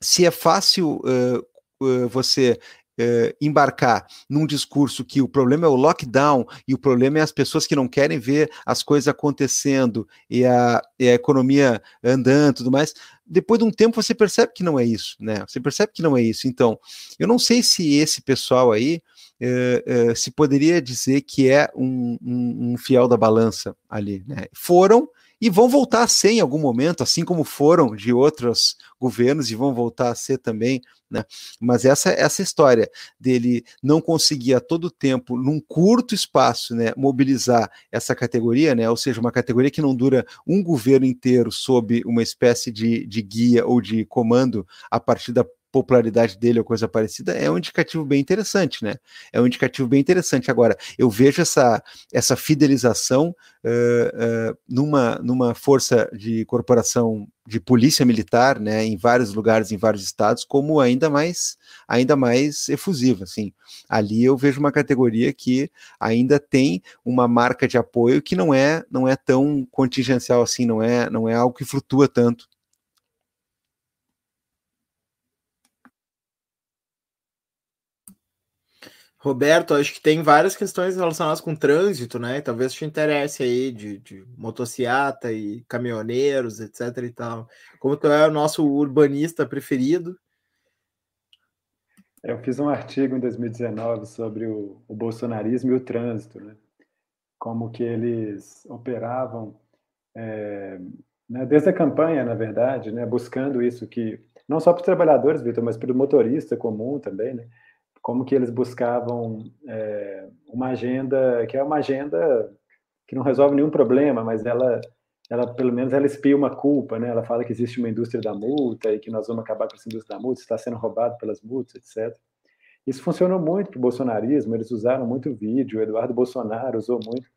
se é fácil uh, você eh, embarcar num discurso que o problema é o lockdown e o problema é as pessoas que não querem ver as coisas acontecendo e a, e a economia andando tudo mais, depois de um tempo você percebe que não é isso, né? Você percebe que não é isso. Então, eu não sei se esse pessoal aí eh, eh, se poderia dizer que é um, um, um fiel da balança ali, né? Foram e vão voltar a ser em algum momento, assim como foram de outros governos e vão voltar a ser também, né? Mas essa essa história dele não conseguir a todo tempo, num curto espaço, né, mobilizar essa categoria, né? Ou seja, uma categoria que não dura um governo inteiro sob uma espécie de, de guia ou de comando a partir da popularidade dele ou coisa parecida, é um indicativo bem interessante, né? É um indicativo bem interessante. Agora, eu vejo essa, essa fidelização uh, uh, numa, numa força de corporação de polícia militar, né, em vários lugares, em vários estados, como ainda mais, ainda mais efusiva, assim. Ali eu vejo uma categoria que ainda tem uma marca de apoio que não é, não é tão contingencial assim, não é, não é algo que flutua tanto. Roberto, acho que tem várias questões relacionadas com trânsito, né? Talvez te interesse aí de, de motociata e caminhoneiros, etc e tal. Como tu é o nosso urbanista preferido. Eu fiz um artigo em 2019 sobre o, o bolsonarismo e o trânsito, né? Como que eles operavam, é, né? desde a campanha, na verdade, né? Buscando isso que, não só para os trabalhadores, Vitor, mas para o motorista comum também, né? Como que eles buscavam é, uma agenda que é uma agenda que não resolve nenhum problema, mas ela, ela pelo menos ela espia uma culpa, né? Ela fala que existe uma indústria da multa e que nós vamos acabar com essa indústria da multa, está sendo roubado pelas multas, etc. Isso funcionou muito para o bolsonarismo, eles usaram muito vídeo, Eduardo Bolsonaro usou muito.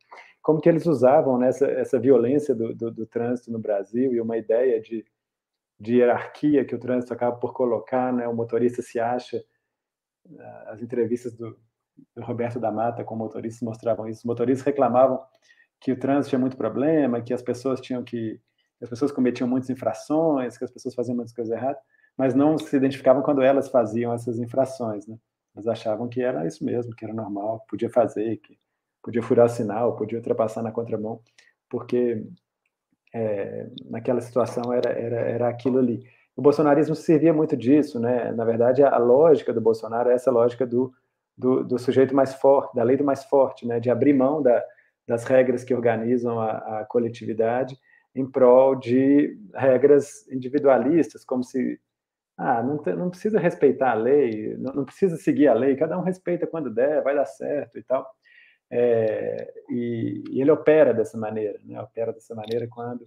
Como que eles usavam né, essa violência do, do, do trânsito no Brasil e uma ideia de, de hierarquia que o trânsito acaba por colocar, né? O motorista se acha as entrevistas do, do Roberto da Mata com motoristas mostravam isso. Os motoristas reclamavam que o trânsito tinha muito problema, que as pessoas tinham que as pessoas cometiam muitas infrações, que as pessoas faziam muitas coisas erradas, mas não se identificavam quando elas faziam essas infrações, né? Elas achavam que era isso mesmo, que era normal, podia fazer, que podia furar sinal, podia ultrapassar na contramão, porque é, naquela situação era, era, era aquilo ali o bolsonarismo servia muito disso, né? Na verdade, a lógica do Bolsonaro é essa lógica do, do, do sujeito mais forte, da lei do mais forte, né? De abrir mão da, das regras que organizam a, a coletividade em prol de regras individualistas, como se ah, não, não precisa respeitar a lei, não, não, precisa seguir a lei, cada um respeita quando der, vai dar certo e tal. É, e, e, ele opera dessa maneira, né? opera dessa maneira quando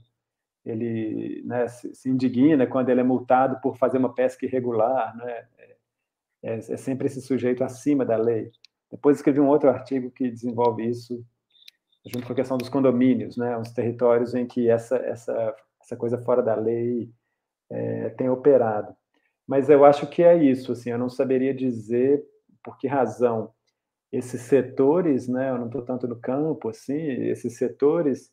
ele né, se, indigna quando ele é multado por fazer uma pesca irregular, né? É, é, é, sempre esse sujeito acima da lei. Depois escrevi um outro artigo que desenvolve isso, junto com a questão dos condomínios, né? Os territórios em que essa essa essa coisa fora da lei é, tem operado. Mas eu acho que é isso, assim, eu não saberia dizer por que razão esses setores, né? Eu não estou tanto no campo, assim, esses setores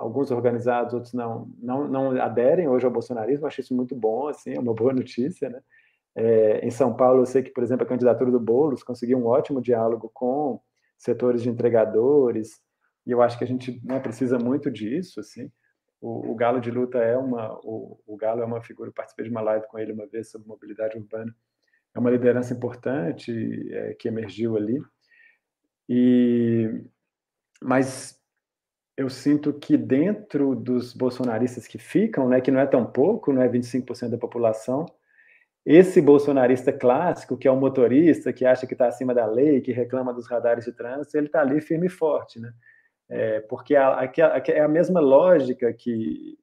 alguns organizados, outros não, não, não aderem hoje ao bolsonarismo, acho isso muito bom, assim, é uma boa notícia, né? É, em São Paulo, eu sei que, por exemplo, a candidatura do Boulos conseguiu um ótimo diálogo com setores de entregadores, e eu acho que a gente né, precisa muito disso, assim. O, o, Galo de Luta é uma, o, o Galo é uma figura, eu participei de uma live com ele uma vez sobre mobilidade urbana, é uma liderança importante é, que emergiu ali, e mas eu sinto que dentro dos bolsonaristas que ficam, né, que não é tão pouco, não é 25% da população, esse bolsonarista clássico, que é o motorista, que acha que está acima da lei, que reclama dos radares de trânsito, ele está ali firme e forte, né? É, porque a, a, a, é a mesma lógica que,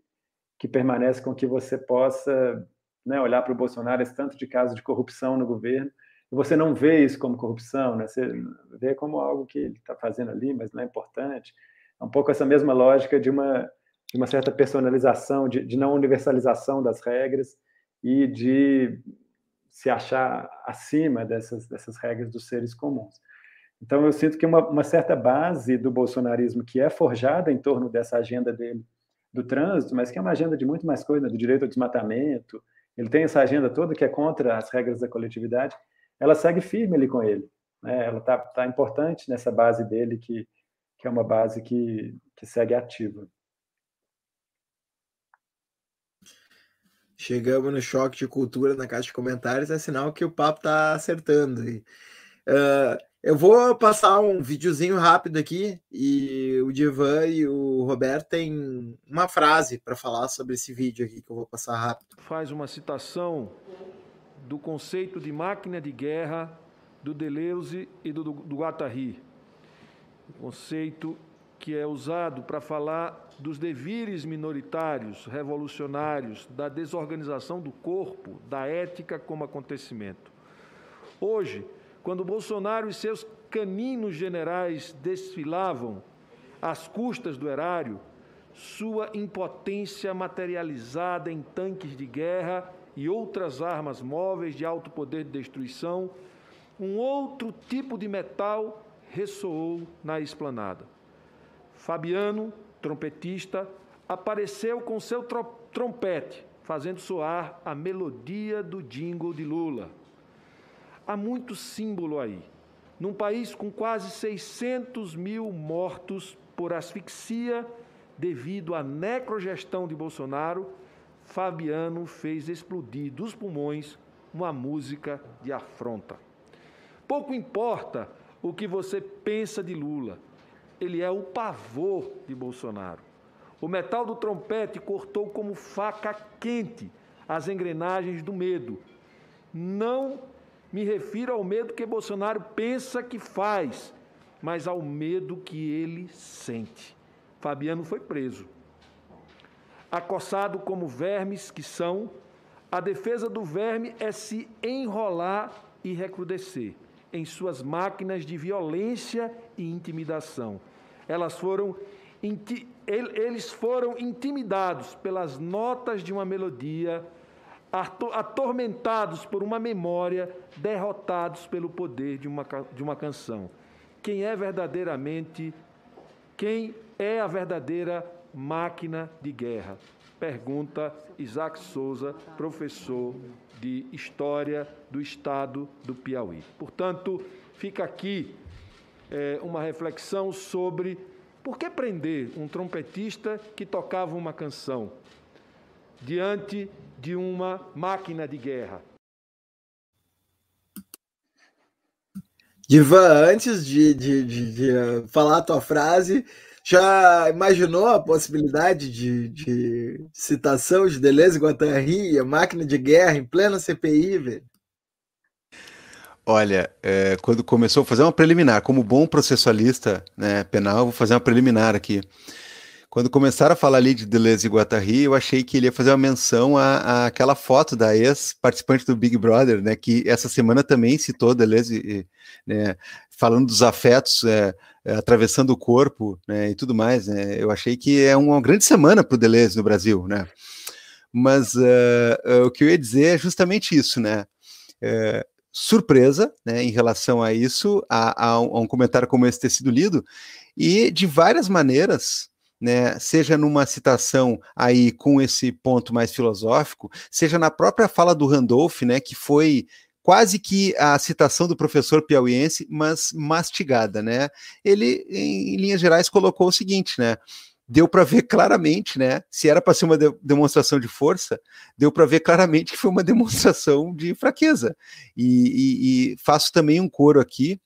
que permanece com que você possa né, olhar para o Bolsonaro, esse tanto de casos de corrupção no governo, e você não vê isso como corrupção, né? Você vê como algo que ele está fazendo ali, mas não é importante. É um pouco essa mesma lógica de uma, de uma certa personalização, de, de não universalização das regras e de se achar acima dessas, dessas regras dos seres comuns. Então, eu sinto que uma, uma, certa base do bolsonarismo que é forjada em torno dessa agenda dele do trânsito, mas que é uma agenda de muito mais coisa, do direito ao desmatamento, ele tem essa agenda toda que é contra as regras da coletividade, ela segue firme ali com ele. Né? Ela está tá importante nessa base dele que que é uma base que, que segue ativa. Chegamos no choque de cultura na caixa de comentários, é sinal que o papo está acertando. Uh, eu vou passar um videozinho rápido aqui e o Divan e o Roberto têm uma frase para falar sobre esse vídeo aqui que eu vou passar rápido. Faz uma citação do conceito de máquina de guerra do Deleuze e do, do Guattari conceito que é usado para falar dos devires minoritários, revolucionários, da desorganização do corpo, da ética como acontecimento. Hoje, quando Bolsonaro e seus caninos generais desfilavam às custas do erário, sua impotência materializada em tanques de guerra e outras armas móveis de alto poder de destruição, um outro tipo de metal ressoou na esplanada. Fabiano, trompetista, apareceu com seu trompete, fazendo soar a melodia do jingle de Lula. Há muito símbolo aí. Num país com quase 600 mil mortos por asfixia devido à necrogestão de Bolsonaro, Fabiano fez explodir dos pulmões uma música de afronta. Pouco importa o que você pensa de Lula, ele é o pavor de Bolsonaro. O metal do trompete cortou como faca quente as engrenagens do medo. Não me refiro ao medo que Bolsonaro pensa que faz, mas ao medo que ele sente. Fabiano foi preso. Acossado como vermes que são, a defesa do verme é se enrolar e recrudescer em suas máquinas de violência e intimidação. Elas foram eles foram intimidados pelas notas de uma melodia, atormentados por uma memória, derrotados pelo poder de uma, de uma canção. Quem é verdadeiramente, quem é a verdadeira máquina de guerra? Pergunta Isaac Souza, professor de História do Estado do Piauí. Portanto, fica aqui é, uma reflexão sobre por que prender um trompetista que tocava uma canção diante de uma máquina de guerra. Divan, antes de, de, de, de, eh, falar a tua frase, já imaginou a possibilidade de, de citação de Deleuze e Guattari, máquina de guerra em plena CPI, velho? Olha, é, quando começou a fazer uma preliminar, como bom processualista né, penal, vou fazer uma preliminar aqui. Quando começaram a falar ali de Deleuze e Guattari, eu achei que ele ia fazer uma menção àquela foto da ex-participante do Big Brother, né, que essa semana também citou Deleuze, né, falando dos afetos, é, é, atravessando o corpo né, e tudo mais. Né, eu achei que é uma grande semana para o Deleuze no Brasil, né? Mas uh, o que eu ia dizer é justamente isso, né? Uh, surpresa né, em relação a isso, a, a, um, a, um, comentário como esse ter sido lido, e de várias maneiras, né, seja numa citação aí com esse ponto mais filosófico, seja na própria fala do Randolph, né, que foi quase que a citação do professor piauiense, mas mastigada, né? Ele, em, em linhas gerais, colocou o seguinte, né? deu para ver claramente, né? Se era para ser uma de demonstração de força, deu para ver claramente que foi uma demonstração de fraqueza. E, e, e faço também um coro aqui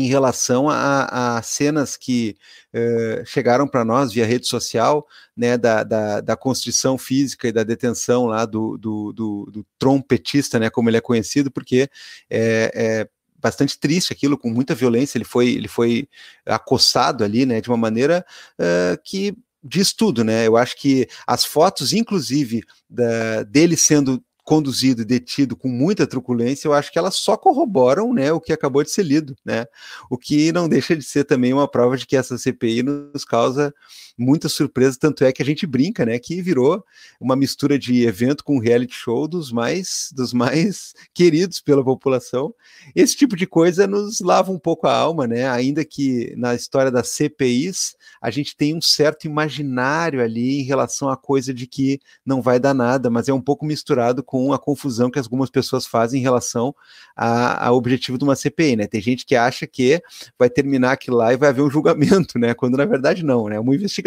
em relação a, a cenas que uh, chegaram para nós via rede social, né, da, da, da, constrição física e da detenção lá do, do, do, do trompetista, né, como ele é conhecido, porque é, é bastante triste aquilo, com muita violência, ele foi, ele foi acossado ali, né, de uma maneira uh, que diz tudo, né, eu acho que as fotos, inclusive, da, dele sendo conduzido e detido com muita truculência, eu acho que elas só corroboram né, o que acabou de ser lido, né? O que não deixa de ser também uma prova de que essa CPI nos causa muita surpresa, tanto é que a gente brinca, né? Que virou uma mistura de evento com reality show dos mais dos mais queridos pela população. Esse tipo de coisa nos lava um pouco a alma, né? Ainda que na história das CPIs a gente tem um certo imaginário ali em relação à coisa de que não vai dar nada, mas é um pouco misturado com a confusão que algumas pessoas fazem em relação ao objetivo de uma CPI, né? Tem gente que acha que vai terminar aquilo lá e vai haver um julgamento, né? Quando na verdade não, né? Uma investigação.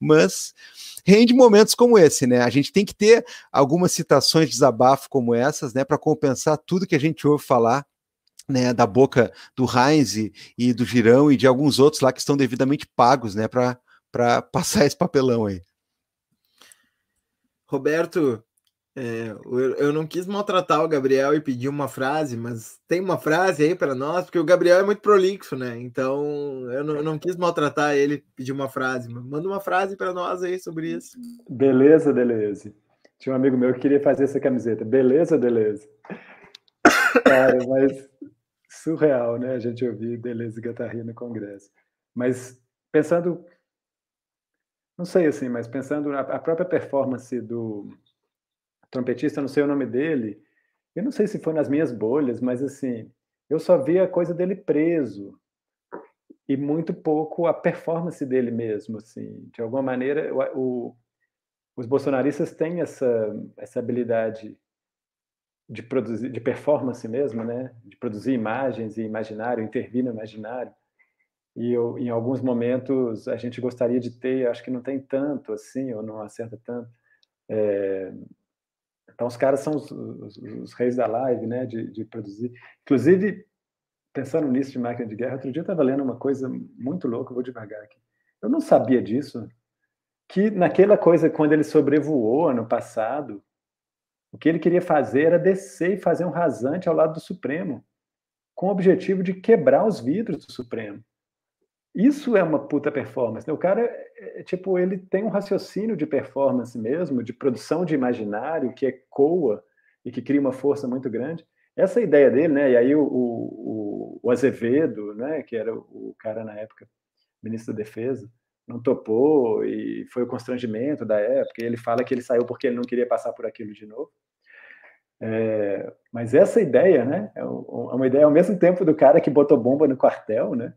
Mas rende momentos como esse, né? A gente tem que ter algumas citações de desabafo como essas, né, para compensar tudo que a gente ouve falar né, da boca do Heinz e do Girão e de alguns outros lá que estão devidamente pagos, né, para passar esse papelão aí. Roberto, É, eu, não quis maltratar o Gabriel e pedir uma frase, mas tem uma frase aí para nós, porque o Gabriel é muito prolixo, né? Então eu não, eu não quis maltratar ele, pedir uma frase. Manda uma frase para nós aí sobre isso. Beleza, Deleuze. Tinha um amigo meu que queria fazer essa camiseta. Beleza, Deleuze. Cara, mas surreal, né? A gente ouvir Deleuze e Guattari no Congresso. Mas pensando, não sei assim, mas pensando na própria performance do trompetista, não sei o nome dele, eu não sei se foi nas minhas bolhas, mas assim, eu só vi a coisa dele preso e muito pouco a performance dele mesmo, assim, de alguma maneira, o, o, os bolsonaristas têm essa essa habilidade de produzir, de performance mesmo, né, de produzir imagens e imaginário, intervir no imaginário. E eu, em alguns momentos a gente gostaria de ter, acho que não tem tanto assim, ou não acerta tanto. É, então, os caras são os, os, os, reis da live, né, de, de produzir. Inclusive, pensando nisso de máquina de guerra, outro dia eu estava lendo uma coisa muito louca, vou devagar aqui. Eu não sabia disso, que naquela coisa, quando ele sobrevoou ano passado, o que ele queria fazer era descer e fazer um rasante ao lado do Supremo, com o objetivo de quebrar os vidros do Supremo. Isso é uma puta performance. Né? O cara, é, é, tipo, ele tem um raciocínio de performance mesmo, de produção de imaginário que ecoa e que cria uma força muito grande. Essa é ideia dele, né? E aí o, o, o Azevedo, né? Que era o cara na época, ministro da Defesa, não topou e foi o constrangimento da época. Ele fala que ele saiu porque ele não queria passar por aquilo de novo. É, mas essa ideia, né? É, é uma ideia ao mesmo tempo do cara que botou bomba no quartel, né?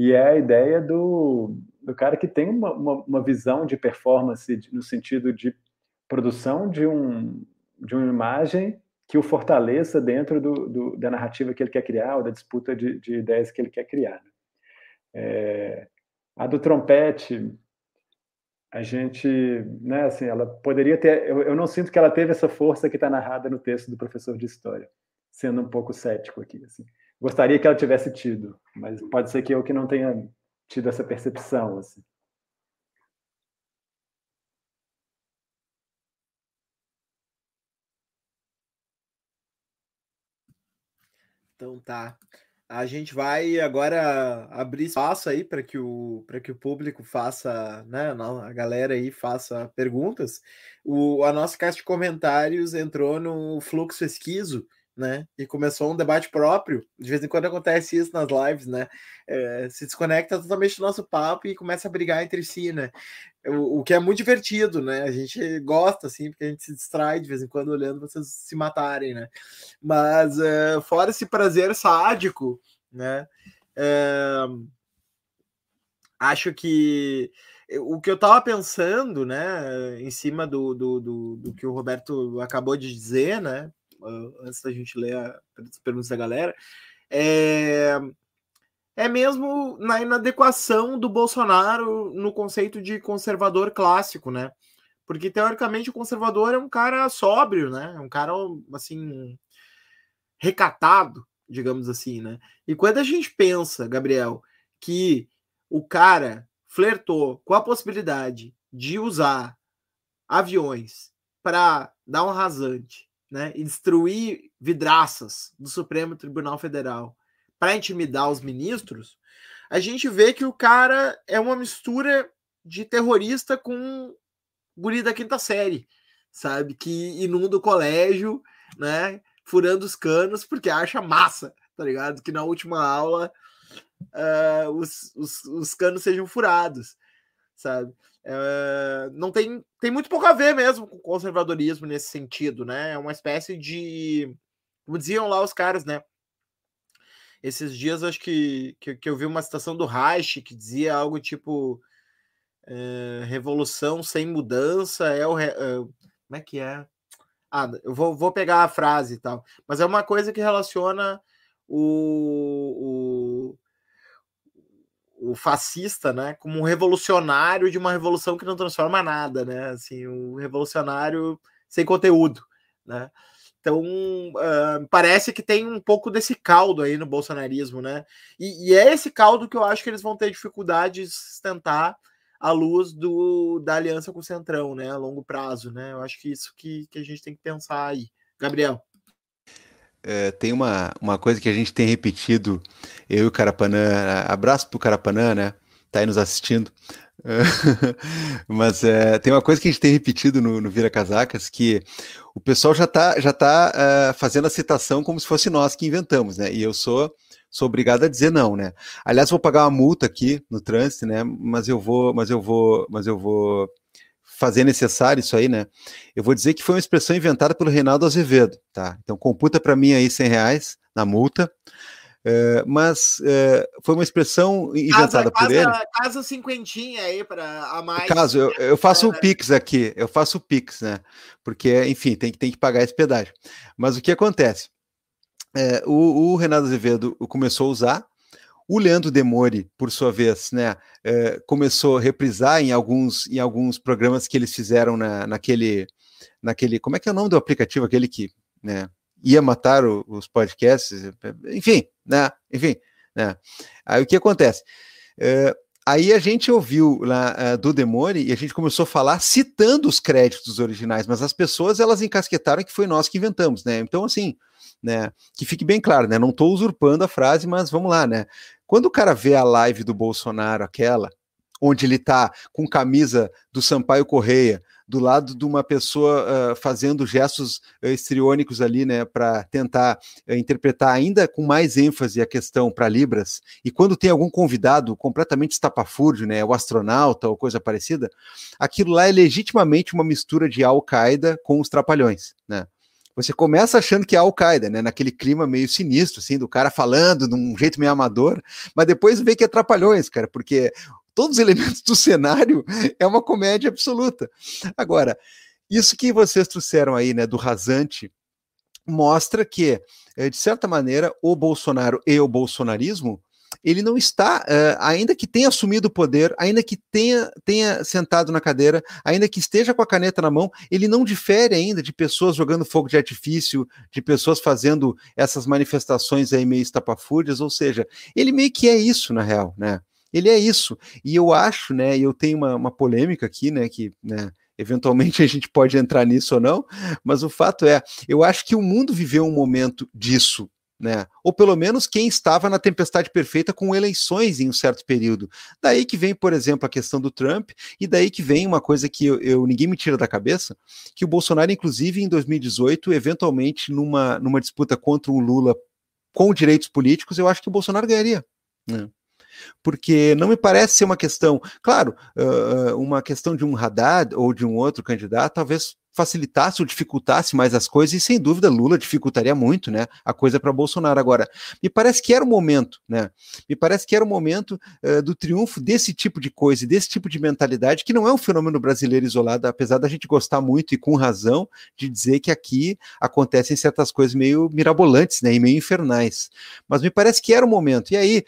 E é a ideia do, do cara que tem uma, uma, uma visão de performance no sentido de produção de, um, de uma imagem que o fortaleça dentro do, do, da narrativa que ele quer criar ou da disputa de, de ideias que ele quer criar. Né? É, a do trompete, a gente, né, assim, ela poderia ter, eu, eu não sinto que ela teve essa força que está narrada no texto do professor de história, sendo um pouco cético aqui, assim gostaria que ela tivesse tido, mas pode ser que eu que não tenha tido essa percepção. Assim. Então tá. A gente vai agora abrir espaço aí para que o para que o público faça, né, a galera aí faça perguntas. O a nossa caixa de comentários entrou no fluxo esquizo né? E começou um debate próprio. De vez em quando acontece isso nas lives, né? É, se desconecta totalmente do nosso papo e começa a brigar entre si, né? O, o, que é muito divertido, né? A gente gosta, assim, porque a gente se distrai de vez em quando olhando vocês se matarem, né? Mas é, fora esse prazer sádico, né? É, acho que o que eu estava pensando, né, em cima do, do, do, do, que o Roberto acabou de dizer, né, antes da gente ler as perguntas da galera, é, é mesmo na inadequação do Bolsonaro no conceito de conservador clássico, né? Porque teoricamente o conservador é um cara sóbrio, né? É um cara assim recatado, digamos assim, né? E quando a gente pensa, Gabriel, que o cara flertou com a possibilidade de usar aviões para dar um rasante né, e destruir vidraças do Supremo Tribunal Federal para intimidar os ministros, a gente vê que o cara é uma mistura de terrorista com guri da quinta série, sabe? Que inunda o colégio, né? Furando os canos porque acha massa, tá ligado? Que na última aula uh, os, os, os canos sejam furados, sabe? É, não tem, tem muito pouco a ver mesmo com conservadorismo nesse sentido, né? É uma espécie de. Como diziam lá os caras, né? Esses dias acho que, que, que eu vi uma citação do Reich que dizia algo tipo é, revolução sem mudança é o. É, como é que é? Ah, eu vou, vou pegar a frase e tal. Mas é uma coisa que relaciona o, o o fascista, né, como um revolucionário de uma revolução que não transforma nada, né, assim, um revolucionário sem conteúdo, né. Então, uh, parece que tem um pouco desse caldo aí no bolsonarismo, né? E, e, é esse caldo que eu acho que eles vão ter dificuldade de sustentar à luz do, da aliança com o Centrão, né? A longo prazo, né? Eu acho que isso que, que a gente tem que pensar aí. Gabriel. É, tem uma, uma coisa que a gente tem repetido, eu e o Carapanã, abraço pro Carapanã, né? Tá aí nos assistindo. Mas é, tem uma coisa que a gente tem repetido no, no Vira Casacas, que o pessoal já tá, já tá uh, fazendo a citação como se fosse nós que inventamos, né? E eu sou sou obrigado a dizer não, né? Aliás, vou pagar uma multa aqui no trânsito, né? Mas eu vou, mas eu vou, mas eu vou fazer necessário isso aí, né? Eu vou dizer que foi uma expressão inventada pelo Reinaldo Azevedo, tá? Então computa para mim aí 100 reais na multa. Uh, mas uh, foi uma expressão inventada casa, por ele. Casa cinquentinha aí para a mais. Caso, eu, eu faço o Pix aqui, eu faço o Pix, né? Porque, enfim, tem, tem que pagar esse pedágio. Mas o que acontece? É, o, o, Renato Azevedo começou a usar, o Leandro Demore, por sua vez, né, é, começou a reprisar em alguns, em alguns programas que eles fizeram na, naquele, naquele. Como é que é o nome do aplicativo? Aquele que né, ia matar o, os podcasts, enfim, né? Enfim, né? Aí o que acontece? É, aí a gente ouviu lá uh, do Demore e a gente começou a falar citando os créditos originais, mas as pessoas elas encasquetaram que foi nós que inventamos, né? Então, assim, né? Que fique bem claro, né? Não estou usurpando a frase, mas vamos lá, né? Quando o cara vê a live do Bolsonaro, aquela, onde ele está com camisa do Sampaio Correia, do lado de uma pessoa uh, fazendo gestos uh, estriônicos ali, né, para tentar uh, interpretar ainda com mais ênfase a questão para Libras, e quando tem algum convidado completamente estapafúrdio, né, o astronauta ou coisa parecida, aquilo lá é legitimamente uma mistura de Al-Qaeda com os Trapalhões, né você começa achando que é Al-Qaeda, né? Naquele clima meio sinistro, assim, do cara falando de um jeito meio amador, mas depois vê que é trapalhões, cara, porque todos os elementos do cenário é uma comédia absoluta. Agora, isso que vocês trouxeram aí, né, do rasante, mostra que, eh, de certa maneira, o Bolsonaro e o bolsonarismo ele não está, uh, ainda que tenha assumido o poder, ainda que tenha, tenha sentado na cadeira, ainda que esteja com a caneta na mão, ele não difere ainda de pessoas jogando fogo de artifício, de pessoas fazendo essas manifestações aí meio estapafúrdias, ou seja, ele meio que é isso, na real, né? Ele é isso. E eu acho, né, eu tenho uma, uma polêmica aqui, né, que, né, eventualmente a gente pode entrar nisso ou não, mas o fato é, eu acho que o mundo viveu um momento disso né? Ou pelo menos quem estava na tempestade perfeita com eleições em um certo período. Daí que vem, por exemplo, a questão do Trump, e daí que vem uma coisa que eu, eu ninguém me tira da cabeça, que o Bolsonaro, inclusive, em 2018, eventualmente, numa, numa disputa contra o Lula com direitos políticos, eu acho que o Bolsonaro ganharia. Né? porque não me parece ser uma questão, claro, uh, uma questão de um Haddad ou de um outro candidato, talvez facilitasse ou dificultasse mais as coisas, e sem dúvida Lula dificultaria muito, né, a coisa para Bolsonaro. Agora, me parece que era o momento, né, me parece que era o momento uh, do triunfo desse tipo de coisa, desse tipo de mentalidade, que não é um fenômeno brasileiro isolado, apesar da gente gostar muito e com razão de dizer que aqui acontecem certas coisas meio mirabolantes, né, e meio infernais. Mas me parece que era o momento. E aí,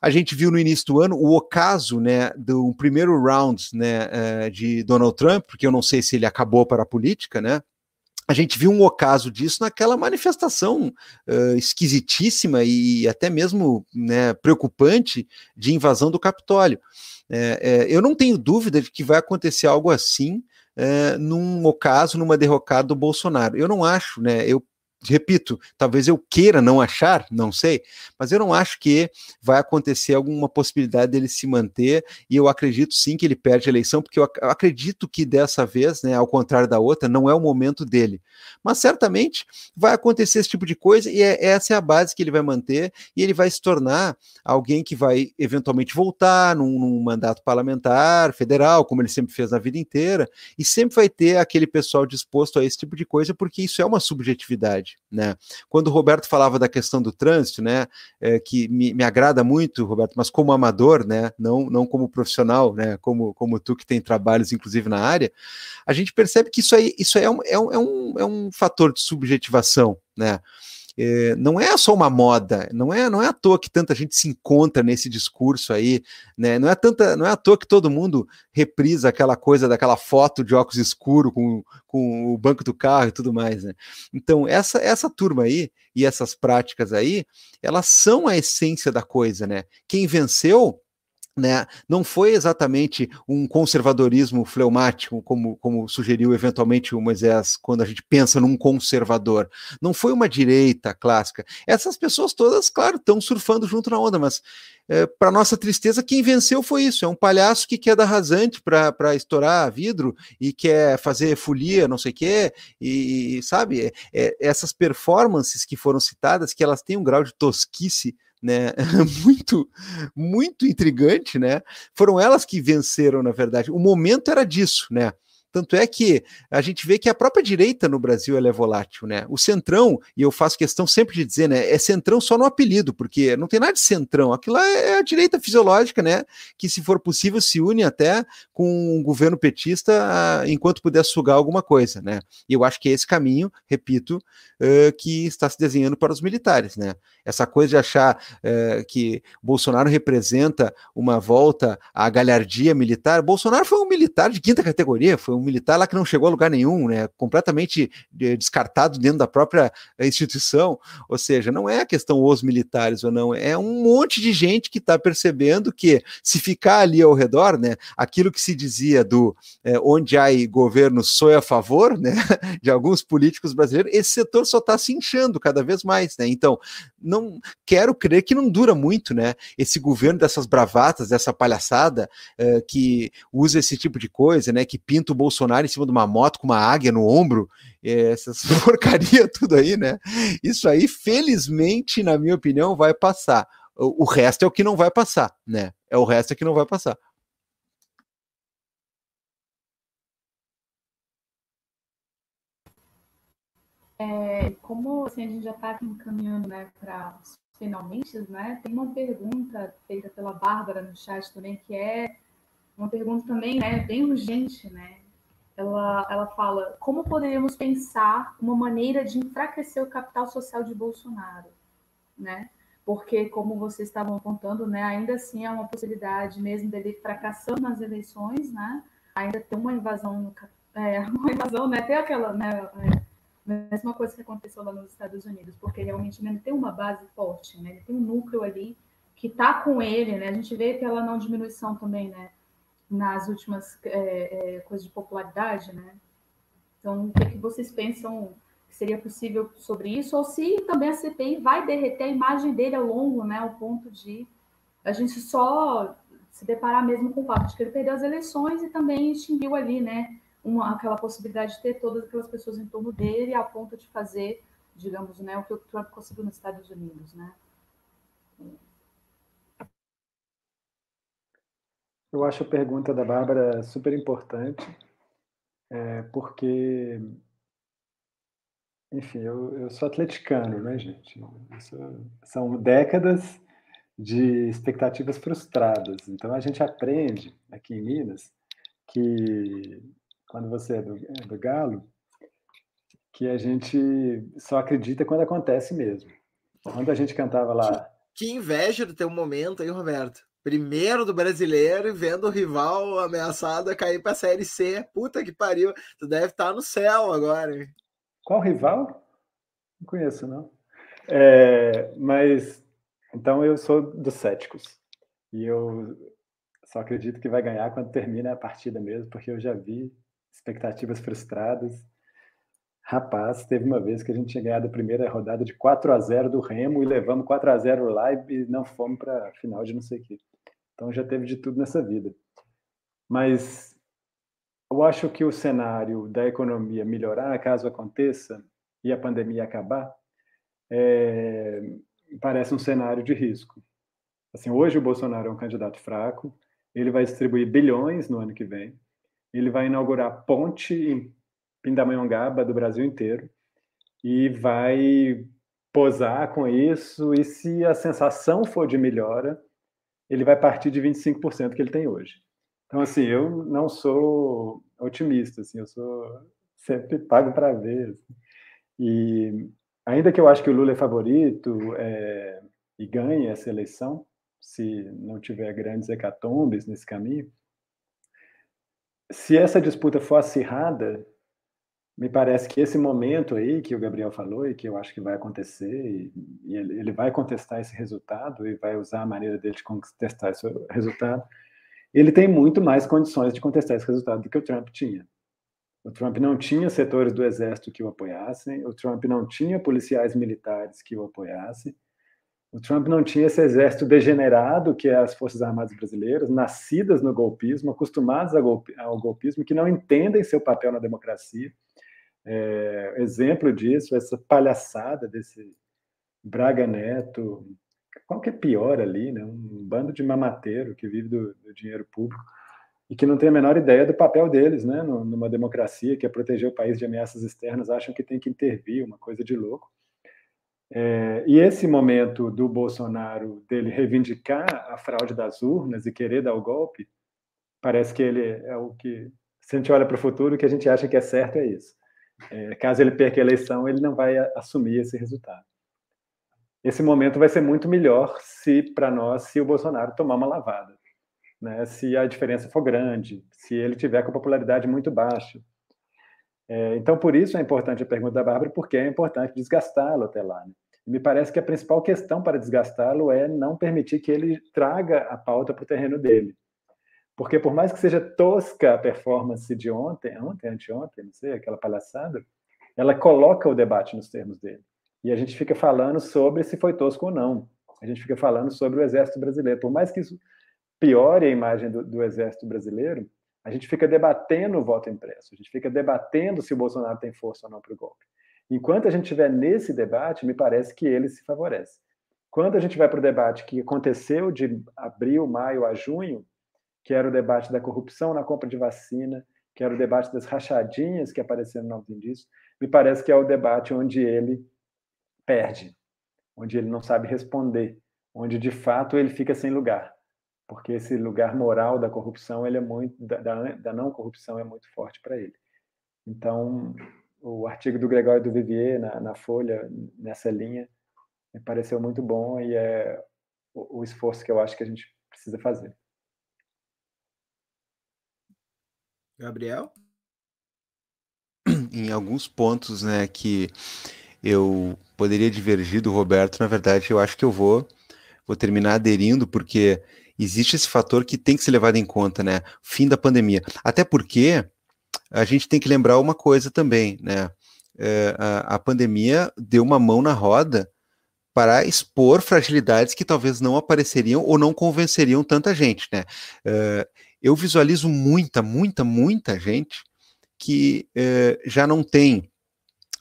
a gente viu no início do ano o ocaso né, do primeiro round né, eh, de Donald Trump, porque eu não sei se ele acabou para a política, né? A gente viu um ocaso disso naquela manifestação uh, esquisitíssima e até mesmo né, preocupante de invasão do Capitólio. É, é, eu não tenho dúvida de que vai acontecer algo assim é, num ocaso, numa derrocada do Bolsonaro. Eu não acho, né? Eu repito, talvez eu queira não achar, não sei, mas eu não acho que vai acontecer alguma possibilidade dele se manter, e eu acredito sim que ele perde a eleição, porque eu acredito que dessa vez, né, ao contrário da outra, não é o momento dele. Mas certamente vai acontecer esse tipo de coisa, e é, essa é a base que ele vai manter, e ele vai se tornar alguém que vai eventualmente voltar num, num mandato parlamentar, federal, como ele sempre fez na vida inteira, e sempre vai ter aquele pessoal disposto a esse tipo de coisa, porque isso é uma subjetividade né? Quando o Roberto falava da questão do trânsito, né, é, que me, me, agrada muito, Roberto, mas como amador, né, não, não como profissional, né, como, como tu que tem trabalhos inclusive na área, a gente percebe que isso aí, isso aí é, um, é, um, é, um, é fator de subjetivação, né? É, não é só uma moda, não é, não é à toa que tanta gente se encontra nesse discurso aí, né? Não é tanta, não é à toa que todo mundo reprisa aquela coisa daquela foto de óculos escuro com, com o banco do carro e tudo mais, né? Então, essa essa turma aí e essas práticas aí, elas são a essência da coisa, né? Quem venceu né, não foi exatamente um conservadorismo fleumático, como, como sugeriu eventualmente o Moisés, quando a gente pensa num conservador. Não foi uma direita clássica. Essas pessoas todas, claro, estão surfando junto na onda, mas é, para nossa tristeza, quem venceu foi isso: é um palhaço que quer dar rasante para estourar vidro e quer fazer folia, não sei o quê, e sabe, é, é, essas performances que foram citadas, que elas têm um grau de tosquice né, muito, muito intrigante, né? Foram elas que venceram, na verdade. O momento era disso, né? Tanto é que a gente vê que a própria direita no Brasil é volátil, né? O centrão, e eu faço questão sempre de dizer, né? É centrão só no apelido, porque não tem nada de centrão. Aquilo é a direita fisiológica, né? Que, se for possível, se une até com um governo petista a, enquanto puder sugar alguma coisa, né? E eu acho que é esse caminho, repito, uh, que está se desenhando para os militares, né? Essa coisa de achar uh, que Bolsonaro representa uma volta à galhardia militar. Bolsonaro foi um militar de quinta categoria, foi um um militar lá que não chegou a lugar nenhum, né, completamente eh, descartado dentro da própria eh, instituição. Ou seja, não é a questão os militares ou não, é um monte de gente que está percebendo que se ficar ali ao redor, né, aquilo que se dizia do é, onde há governo sou a favor, né, de alguns políticos brasileiros, esse setor só está se inchando cada vez mais, né. Então, não quero crer que não dura muito, né, esse governo dessas bravatas, dessa palhaçada é, que usa esse tipo de coisa, né, que pinta o Bolsonaro em cima de uma moto com uma águia no ombro, é, essas porcaria tudo aí, né? Isso aí, felizmente, na minha opinião, vai passar. O, o resto é o que não vai passar, né? É o resto é que não vai passar. É, como assim, a gente já está encaminhando né, para finalmente, né? Tem uma pergunta feita pela Bárbara no chat também, que é uma pergunta também né, bem urgente, né? Ela, ela fala como poderíamos pensar uma maneira de enfraquecer o capital social de Bolsonaro, né? Porque, como vocês estavam apontando, né, ainda assim é uma possibilidade mesmo dele fracassando nas eleições, né? Ainda tem uma invasão, é, uma invasão, né? Tem aquela, né? É, mesma coisa que aconteceu lá nos Estados Unidos, porque realmente ele tem uma base forte, né? Ele tem um núcleo ali que está com ele, né? A gente vê pela não diminuição também, né? Nas últimas é, é, coisas de popularidade, né? Então, o que, é que vocês pensam que seria possível sobre isso? Ou se também a CPI vai derreter a imagem dele ao longo, né? Ao ponto de a gente só se deparar mesmo com o fato de que ele perdeu as eleições e também extinguiu ali, né? Uma, aquela possibilidade de ter todas aquelas pessoas em torno dele a ponto de fazer, digamos, né, o que o Trump conseguiu nos Estados Unidos, né? Eu acho a pergunta da Bárbara super importante, é, porque, enfim, eu, eu sou atleticano, né, gente? Sou, são décadas de expectativas frustradas. Então, a gente aprende aqui em Minas que, quando você é do, é do Galo, que a gente só acredita quando acontece mesmo. Quando a gente cantava lá. Que inveja do teu momento aí, Roberto primeiro do brasileiro e vendo o rival ameaçado a cair para a Série C. Puta que pariu. Tu deve estar tá no céu agora. Qual rival? Não conheço, não. É, mas, então eu sou dos céticos. E eu só acredito que vai ganhar quando termina a partida mesmo, porque eu já vi expectativas frustradas. Rapaz, teve uma vez que a gente tinha ganhado a primeira rodada de 4 a 0 do Remo e levamos 4 a 0 lá e não fomos para a final de não sei o quê. Então já teve de tudo nessa vida. Mas eu acho que o cenário da economia melhorar, caso aconteça, e a pandemia acabar, é, parece um cenário de risco. Assim, hoje o Bolsonaro é um candidato fraco, ele vai distribuir bilhões no ano que vem, ele vai inaugurar ponte em Pindamonhangaba do Brasil inteiro e vai posar com isso, e se a sensação for de melhora, ele vai partir de 25% que ele tem hoje. Então, assim, eu não sou otimista, assim, eu sou sempre pago para ver. Assim. E ainda que eu acho que o Lula é favorito é, e ganhe essa eleição, se não tiver grandes hecatombes nesse caminho, se essa disputa for acirrada, me parece que esse momento aí que o Gabriel falou e que eu acho que vai acontecer, e, ele, vai contestar esse resultado e vai usar a maneira dele de contestar esse resultado, ele tem muito mais condições de contestar esse resultado do que o Trump tinha. O Trump não tinha setores do exército que o apoiassem, o Trump não tinha policiais militares que o apoiassem, o Trump não tinha esse exército degenerado que é as Forças Armadas Brasileiras, nascidas no golpismo, acostumadas ao golpismo, que não entendem seu papel na democracia. É, exemplo disso, essa palhaçada desse Braga Neto, qual que é pior ali, né? um bando de mamateiro que vive do, do dinheiro público e que não tem a menor ideia do papel deles, né, numa democracia que é proteger o país de ameaças externas, acham que tem que intervir, uma coisa de louco. É, e esse momento do Bolsonaro dele reivindicar a fraude das urnas e querer dar o golpe, parece que ele é o que, se a gente olha para o futuro, o que a gente acha que é certo é isso. É, caso ele perca a eleição, ele não vai assumir esse resultado. Esse momento vai ser muito melhor se para nós, se o Bolsonaro tomar uma lavada, né? Se a diferença for grande, se ele tiver com popularidade muito baixa, é, então, por isso é importante a pergunta da Bárbara, porque é importante desgastá-lo até lá. Né? me parece que a principal questão para desgastá-lo é não permitir que ele traga a pauta para o terreno dele. Porque por mais que seja tosca a performance de ontem, ontem, anteontem, não sei, aquela palhaçada, ela coloca o debate nos termos dele. E a gente fica falando sobre se foi tosco ou não. A gente fica falando sobre o exército brasileiro. Por mais que isso piore a imagem do, do exército brasileiro, a gente fica debatendo o voto impresso, a gente fica debatendo se o Bolsonaro tem força ou não para o golpe. Enquanto a gente estiver nesse debate, me parece que ele se favorece. Quando a gente vai para o debate que aconteceu de abril, maio a junho, que era o debate da corrupção na compra de vacina, que era o debate das rachadinhas que apareceram no fim disso, me parece que é o debate onde ele perde, onde ele não sabe responder, onde de fato ele fica sem lugar porque esse lugar moral da corrupção ele é muito da, da não corrupção é muito forte para ele. Então, o artigo do Gregório do Vivier na, na Folha nessa linha me pareceu muito bom e é o, o esforço que eu acho que a gente precisa fazer. Gabriel? Em alguns pontos, né, que eu poderia divergir do Roberto, na verdade, eu acho que eu vou vou terminar aderindo porque existe esse fator que tem que ser levado em conta, né? Fim da pandemia. Até porque a gente tem que lembrar uma coisa também, né? É, a, a, pandemia deu uma mão na roda para expor fragilidades que talvez não apareceriam ou não convenceriam tanta gente, né? É, eu visualizo muita, muita, muita gente que é, já não tem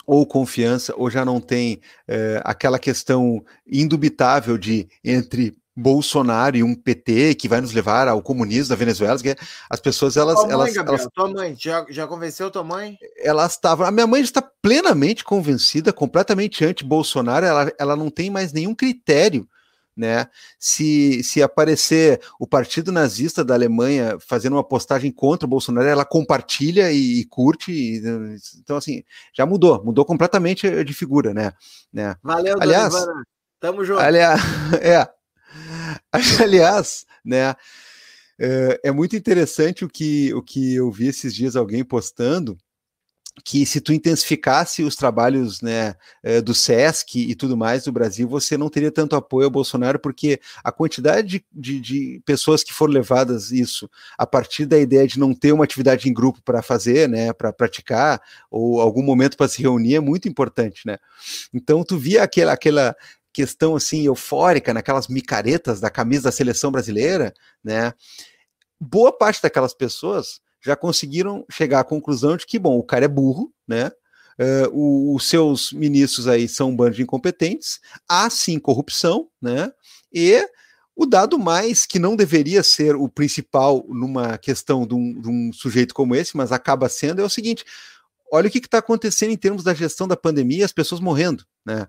ou confiança, ou já não tem é, aquela questão indubitável de entre Bolsonaro e um PT que vai nos levar ao comunismo da Venezuela, que as pessoas elas tua mãe, elas, Gabriel, elas tua mãe já, já convenceu tua mãe? Elas estavam, a minha mãe está plenamente convencida, completamente anti-Bolsonaro, ela, ela não tem mais nenhum critério né? Se, se aparecer o partido nazista da Alemanha fazendo uma postagem contra o Bolsonaro, ela compartilha e, e curte. E, então, assim, já mudou, mudou completamente de figura, né? né? Valeu, aliás, Ivana. Tamo junto. Aliás, é, aliás, né? É, é muito interessante o que, o que eu vi esses dias alguém postando que se tu intensificasse os trabalhos né, eh, do SESC e tudo mais do Brasil, você não teria tanto apoio ao Bolsonaro, porque a quantidade de, de, de pessoas que foram levadas isso a partir da ideia de não ter uma atividade em grupo para fazer, né, para praticar, ou algum momento para se reunir, é muito importante, né? Então tu via aquela, aquela questão assim eufórica naquelas micaretas da camisa da seleção brasileira, né? Boa parte daquelas pessoas já conseguiram chegar à conclusão de que, bom, o cara é burro, né? Uh, os seus ministros aí são um bando de incompetentes, há sim corrupção, né? E o dado mais que não deveria ser o principal numa questão de um, de um sujeito como esse, mas acaba sendo, é o seguinte: olha o que está acontecendo em termos da gestão da pandemia, as pessoas morrendo, né?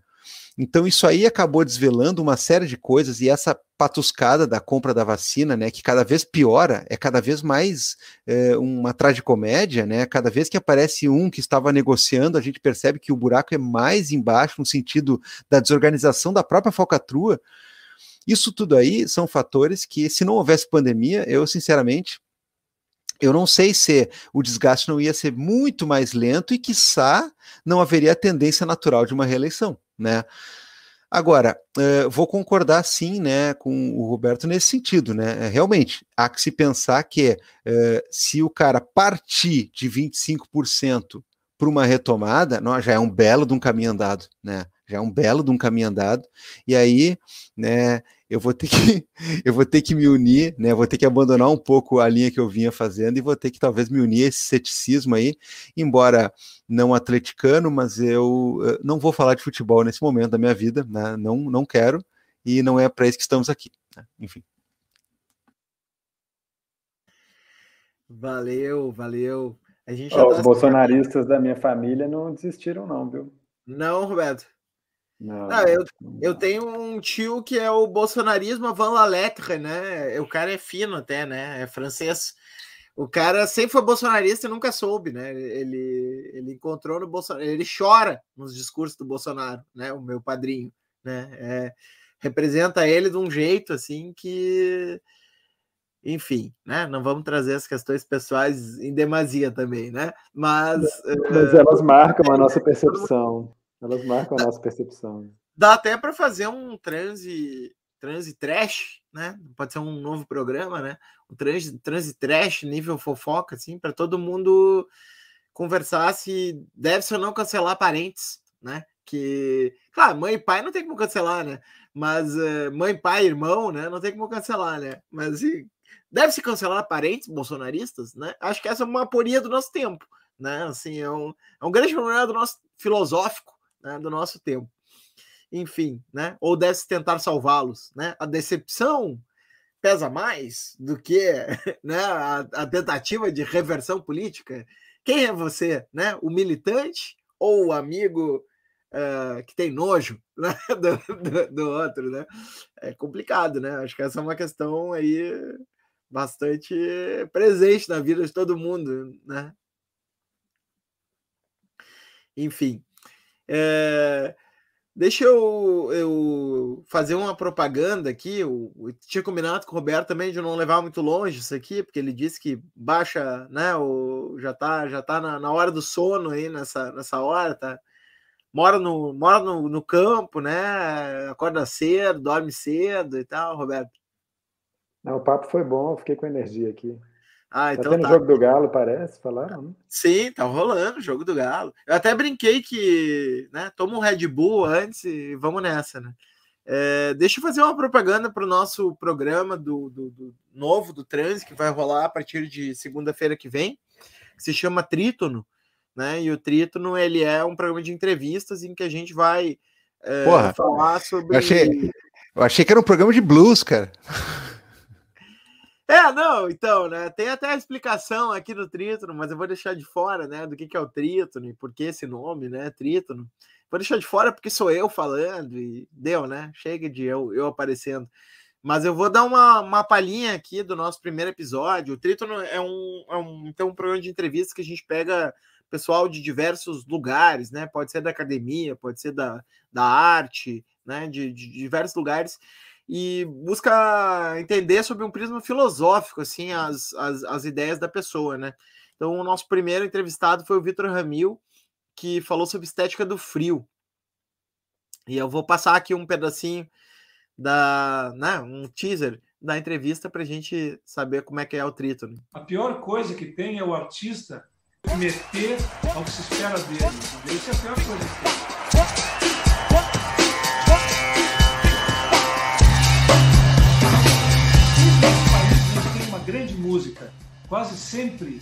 Então isso aí acabou desvelando uma série de coisas e essa patuscada da compra da vacina, né, que cada vez piora, é cada vez mais é, uma tragicomédia, né? Cada vez que aparece um que estava negociando, a gente percebe que o buraco é mais embaixo no sentido da desorganização da própria falcatrua. Isso tudo aí são fatores que, se não houvesse pandemia, eu sinceramente eu não sei se o desgaste não ia ser muito mais lento e, quiçá, não haveria a tendência natural de uma reeleição, né? Agora, uh, vou concordar sim né, com o Roberto nesse sentido, né? Realmente, há que se pensar que uh, se o cara partir de 25% para uma retomada, já é um belo de um caminho andado, né? Já é um belo de um caminho andado, e aí, né, eu vou ter que eu vou ter que me unir, né? Vou ter que abandonar um pouco a linha que eu vinha fazendo e vou ter que talvez me unir a esse ceticismo aí, embora não atleticano, mas eu não vou falar de futebol nesse momento da minha vida, né? Não não quero e não é para isso que estamos aqui, né? enfim. Valeu, valeu. A gente oh, tá os bolsonaristas da minha família não desistiram não, viu? Não, Roberto. Não, não, eu, eu tenho um tio que é o bolsonarismo Van la lettre, né? O cara é fino até, né? É francês. O cara sempre foi bolsonarista e nunca soube, né? Ele, ele encontrou no Bolsonaro, ele chora nos discursos do Bolsonaro, né? O meu padrinho, né? É, representa ele de um jeito assim que, enfim, né? Não vamos trazer as questões pessoais em demasia também, né? Mas, Mas elas marcam a nossa percepção. Elas marcam a nossa percepção. Dá até para fazer um transe, transe trash, né? Pode ser um novo programa, né? Um transe, transe trash, nível fofoca, assim, para todo mundo conversar se deve se ou não cancelar parentes, né? Que, claro, mãe e pai não tem como cancelar, né? Mas uh, mãe, pai, irmão, né? Não tem como cancelar, né? Mas assim, deve se cancelar parentes bolsonaristas, né? Acho que essa é uma aporia do nosso tempo, né? Assim, é um, é um grande problema do nosso filosófico, né, do nosso tempo. Enfim, né? Ou deve tentar salvá-los, né? A decepção pesa mais do que né, a, a, tentativa de reversão política. Quem é você, né? O militante ou o amigo uh, que tem nojo né? do, do, do, outro, né? É complicado, né? Acho que essa é uma questão aí bastante presente na vida de todo mundo, né? Enfim, é, deixa eu, eu, fazer uma propaganda aqui. Eu, eu, tinha combinado com o Roberto também de não levar muito longe isso aqui, porque ele disse que baixa, né? O, já tá, já tá na, na hora do sono aí nessa, nessa hora, tá? Mora no, mora no, no campo, né? Acorda cedo, dorme cedo e tal, Roberto. Não, o papo foi bom, fiquei com energia aqui. Ah, tá então tendo tá. jogo do Galo, parece, falaram, né? Sim, tá rolando o jogo do Galo. Eu até brinquei que, né, toma um Red Bull antes e vamos nessa, né? É, deixa eu fazer uma propaganda para o nosso programa do, do, do, novo do Trans, que vai rolar a partir de segunda-feira que vem, que se chama Trítono, né? E o Trítono ele é um programa de entrevistas em que a gente vai é, Porra, falar sobre. Eu achei, eu achei que era um programa de blues, cara. É, não, então, né? Tem até a explicação aqui do trítono, mas eu vou deixar de fora, né? Do que, que é o trítono e por que esse nome, né? Trítono. Vou deixar de fora porque sou eu falando e deu, né? Chega de eu, eu aparecendo. Mas eu vou dar uma, uma palhinha aqui do nosso primeiro episódio. O Trítono é um, é um, então, um programa de entrevistas que a gente pega pessoal de diversos lugares, né? Pode ser da academia, pode ser da, da arte, né? De, de diversos lugares e busca entender sobre um prisma filosófico assim as, as, as ideias da pessoa, né? Então, o nosso primeiro entrevistado foi o Vitor Ramil, que falou sobre estética do frio. E eu vou passar aqui um pedacinho da, né, um teaser da entrevista para a gente saber como é que é o trítono. A pior coisa que tem é o artista meter ao que se espera dele. Isso é a pior coisa que tem. Grande música quase sempre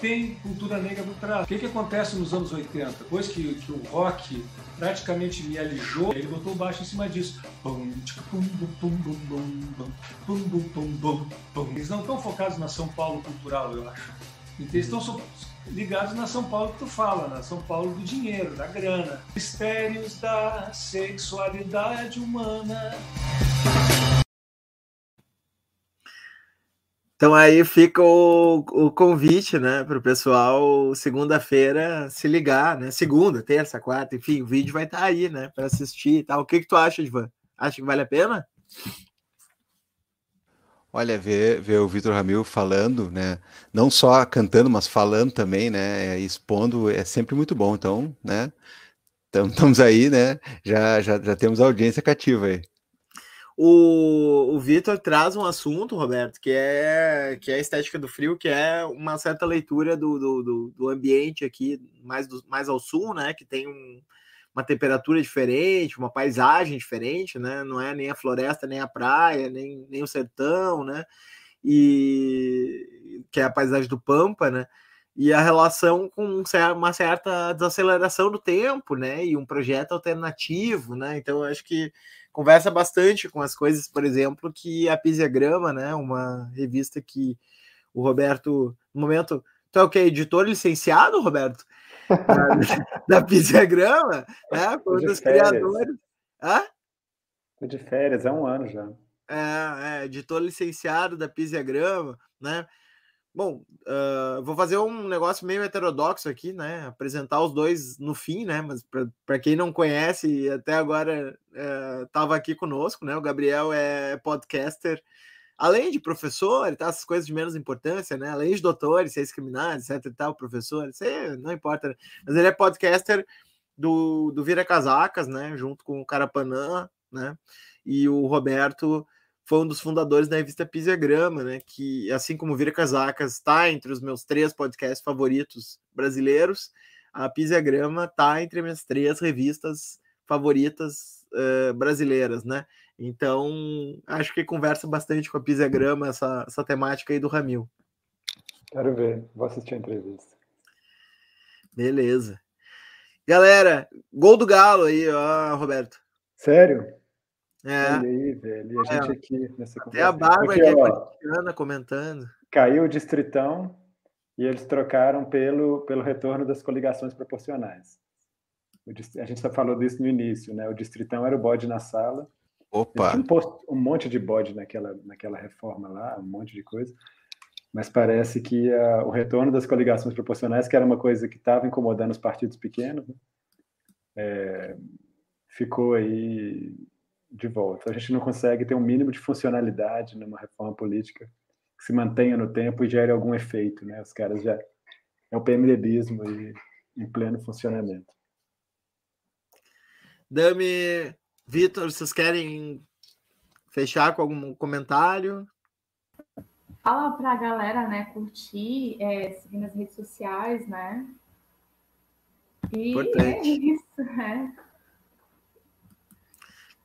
tem cultura negra por trás. O que, que acontece nos anos 80? Depois que, que o rock praticamente me alijou, ele botou baixo em cima disso. Eles não estão focados na São Paulo cultural, eu acho. Eles estão ligados na São Paulo que tu fala, na São Paulo do dinheiro, da grana. Mistérios da sexualidade humana. Então aí fica o, o convite, né, para o pessoal segunda-feira se ligar, né? Segunda, terça, quarta, enfim, o vídeo vai estar tá aí, né, para assistir e tal. O que que tu acha, Ivan? Acha que vale a pena? Olha, ver, ver o Vitor Ramil falando, né? Não só cantando, mas falando também, né? é, Expondo é sempre muito bom. Então, né? Estamos aí, né? Já, já, já temos a audiência cativa aí. O, o Vitor traz um assunto, Roberto, que é, que é a estética do frio, que é uma certa leitura do, do, do, ambiente aqui, mais, do, mais ao sul, né? Que tem um, uma temperatura diferente, uma paisagem diferente, né? Não é nem a floresta, nem a praia, nem, nem o sertão, né? E que é a paisagem do Pampa, né? E a relação com uma certa desaceleração do tempo, né? E um projeto alternativo, né? Então, eu acho que conversa bastante com as coisas, por exemplo, que a Pisiagrama, né, uma revista que o Roberto, no momento, tu é o que, editor licenciado, Roberto? da, da Pisiagrama, né, foi um dos criadores. Hã? De férias, há um ano já. É, é editor licenciado da Pisiagrama, né, Bom, uh, vou fazer um negócio meio heterodoxo aqui, né? Apresentar os dois no fim, né? Mas para quem não conhece, até agora estava uh, aqui conosco, né? O Gabriel é podcaster, além de professor, tá? Essas coisas de menos importância, né? Além de doutor, ciências criminais, etc e tal, professor, isso não importa. Né? Mas ele é podcaster do, do Vira Casacas, né? Junto com o Carapanã, né? E o Roberto foi um dos fundadores da revista Pisiagrama, né? Que, assim como Vira Casacas está entre os meus três podcasts favoritos brasileiros, a Pisiagrama está entre minhas três revistas favoritas uh, brasileiras, né? Então, acho que conversa bastante com a Pisiagrama essa, essa temática aí do Ramil. Quero ver, vou assistir a entrevista. Beleza. Galera, gol do Galo aí, ó, Roberto. Sério? É. Olha aí, velho. E a gente aqui nessa conversa. Tem a Bárbara aqui, ó, comentando. Caiu o Distritão e eles trocaram pelo, pelo retorno das coligações proporcionais. A gente só falou disso no início, né? O Distritão era o bode na sala. Opa! Tinha um, posto, um monte de bode naquela, naquela reforma lá, um monte de coisa. Mas parece que uh, o retorno das coligações proporcionais, que era uma coisa que estava incomodando os partidos pequenos, né? é, ficou aí de volta. A gente não consegue ter um mínimo de funcionalidade numa reforma política que se mantenha no tempo e gere algum efeito, né? Os caras já é o PMDBismo e, em pleno funcionamento. Dami, Vitor, vocês querem fechar com algum comentário? Fala para a galera, né, curtir, é, seguir nas redes sociais, né? E Importante. é isso, né?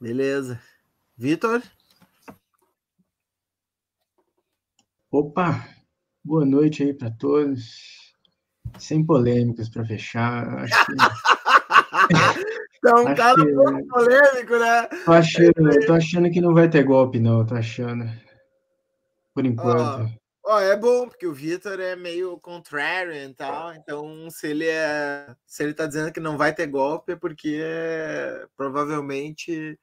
Beleza. Vitor? Opa, boa noite aí para todos. Sem polêmicas para fechar. Acho que... É um cara que... muito polêmico, né? Tô achando, tô achando que não vai ter golpe, não. Tô achando. Por enquanto. Ó, é bom, porque o Vitor é meio contrário e tal. Então, se ele é. Se ele tá dizendo que não vai ter golpe, é porque provavelmente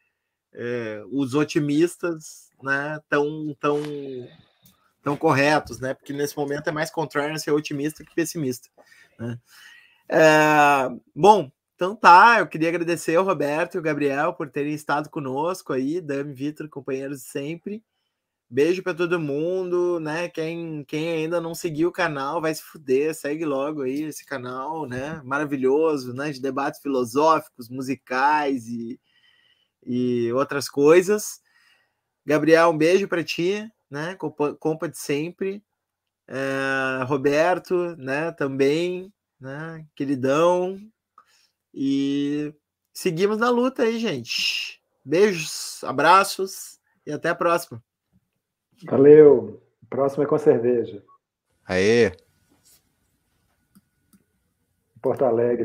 é, os otimistas né, tão, tão, tão corretos, né? Porque nesse momento é mais contrário ser otimista que pessimista. Né? É, bom, então tá, eu queria agradecer ao Roberto e ao Gabriel por terem estado conosco aí, Dami, Vitor, companheiros de sempre. Beijo para todo mundo, né? Quem, quem ainda não seguiu o canal, vai se fuder, segue logo aí esse canal, né? Maravilhoso, né? De debates filosóficos, musicais e, e outras coisas. Gabriel, um beijo para ti, né? Compa, compa de sempre. É, Roberto, né? Também, né? Queridão. E seguimos na luta aí, gente. Beijos, abraços e até a próxima. Valeu. Próximo é com cerveja. Aê. Porto Alegre.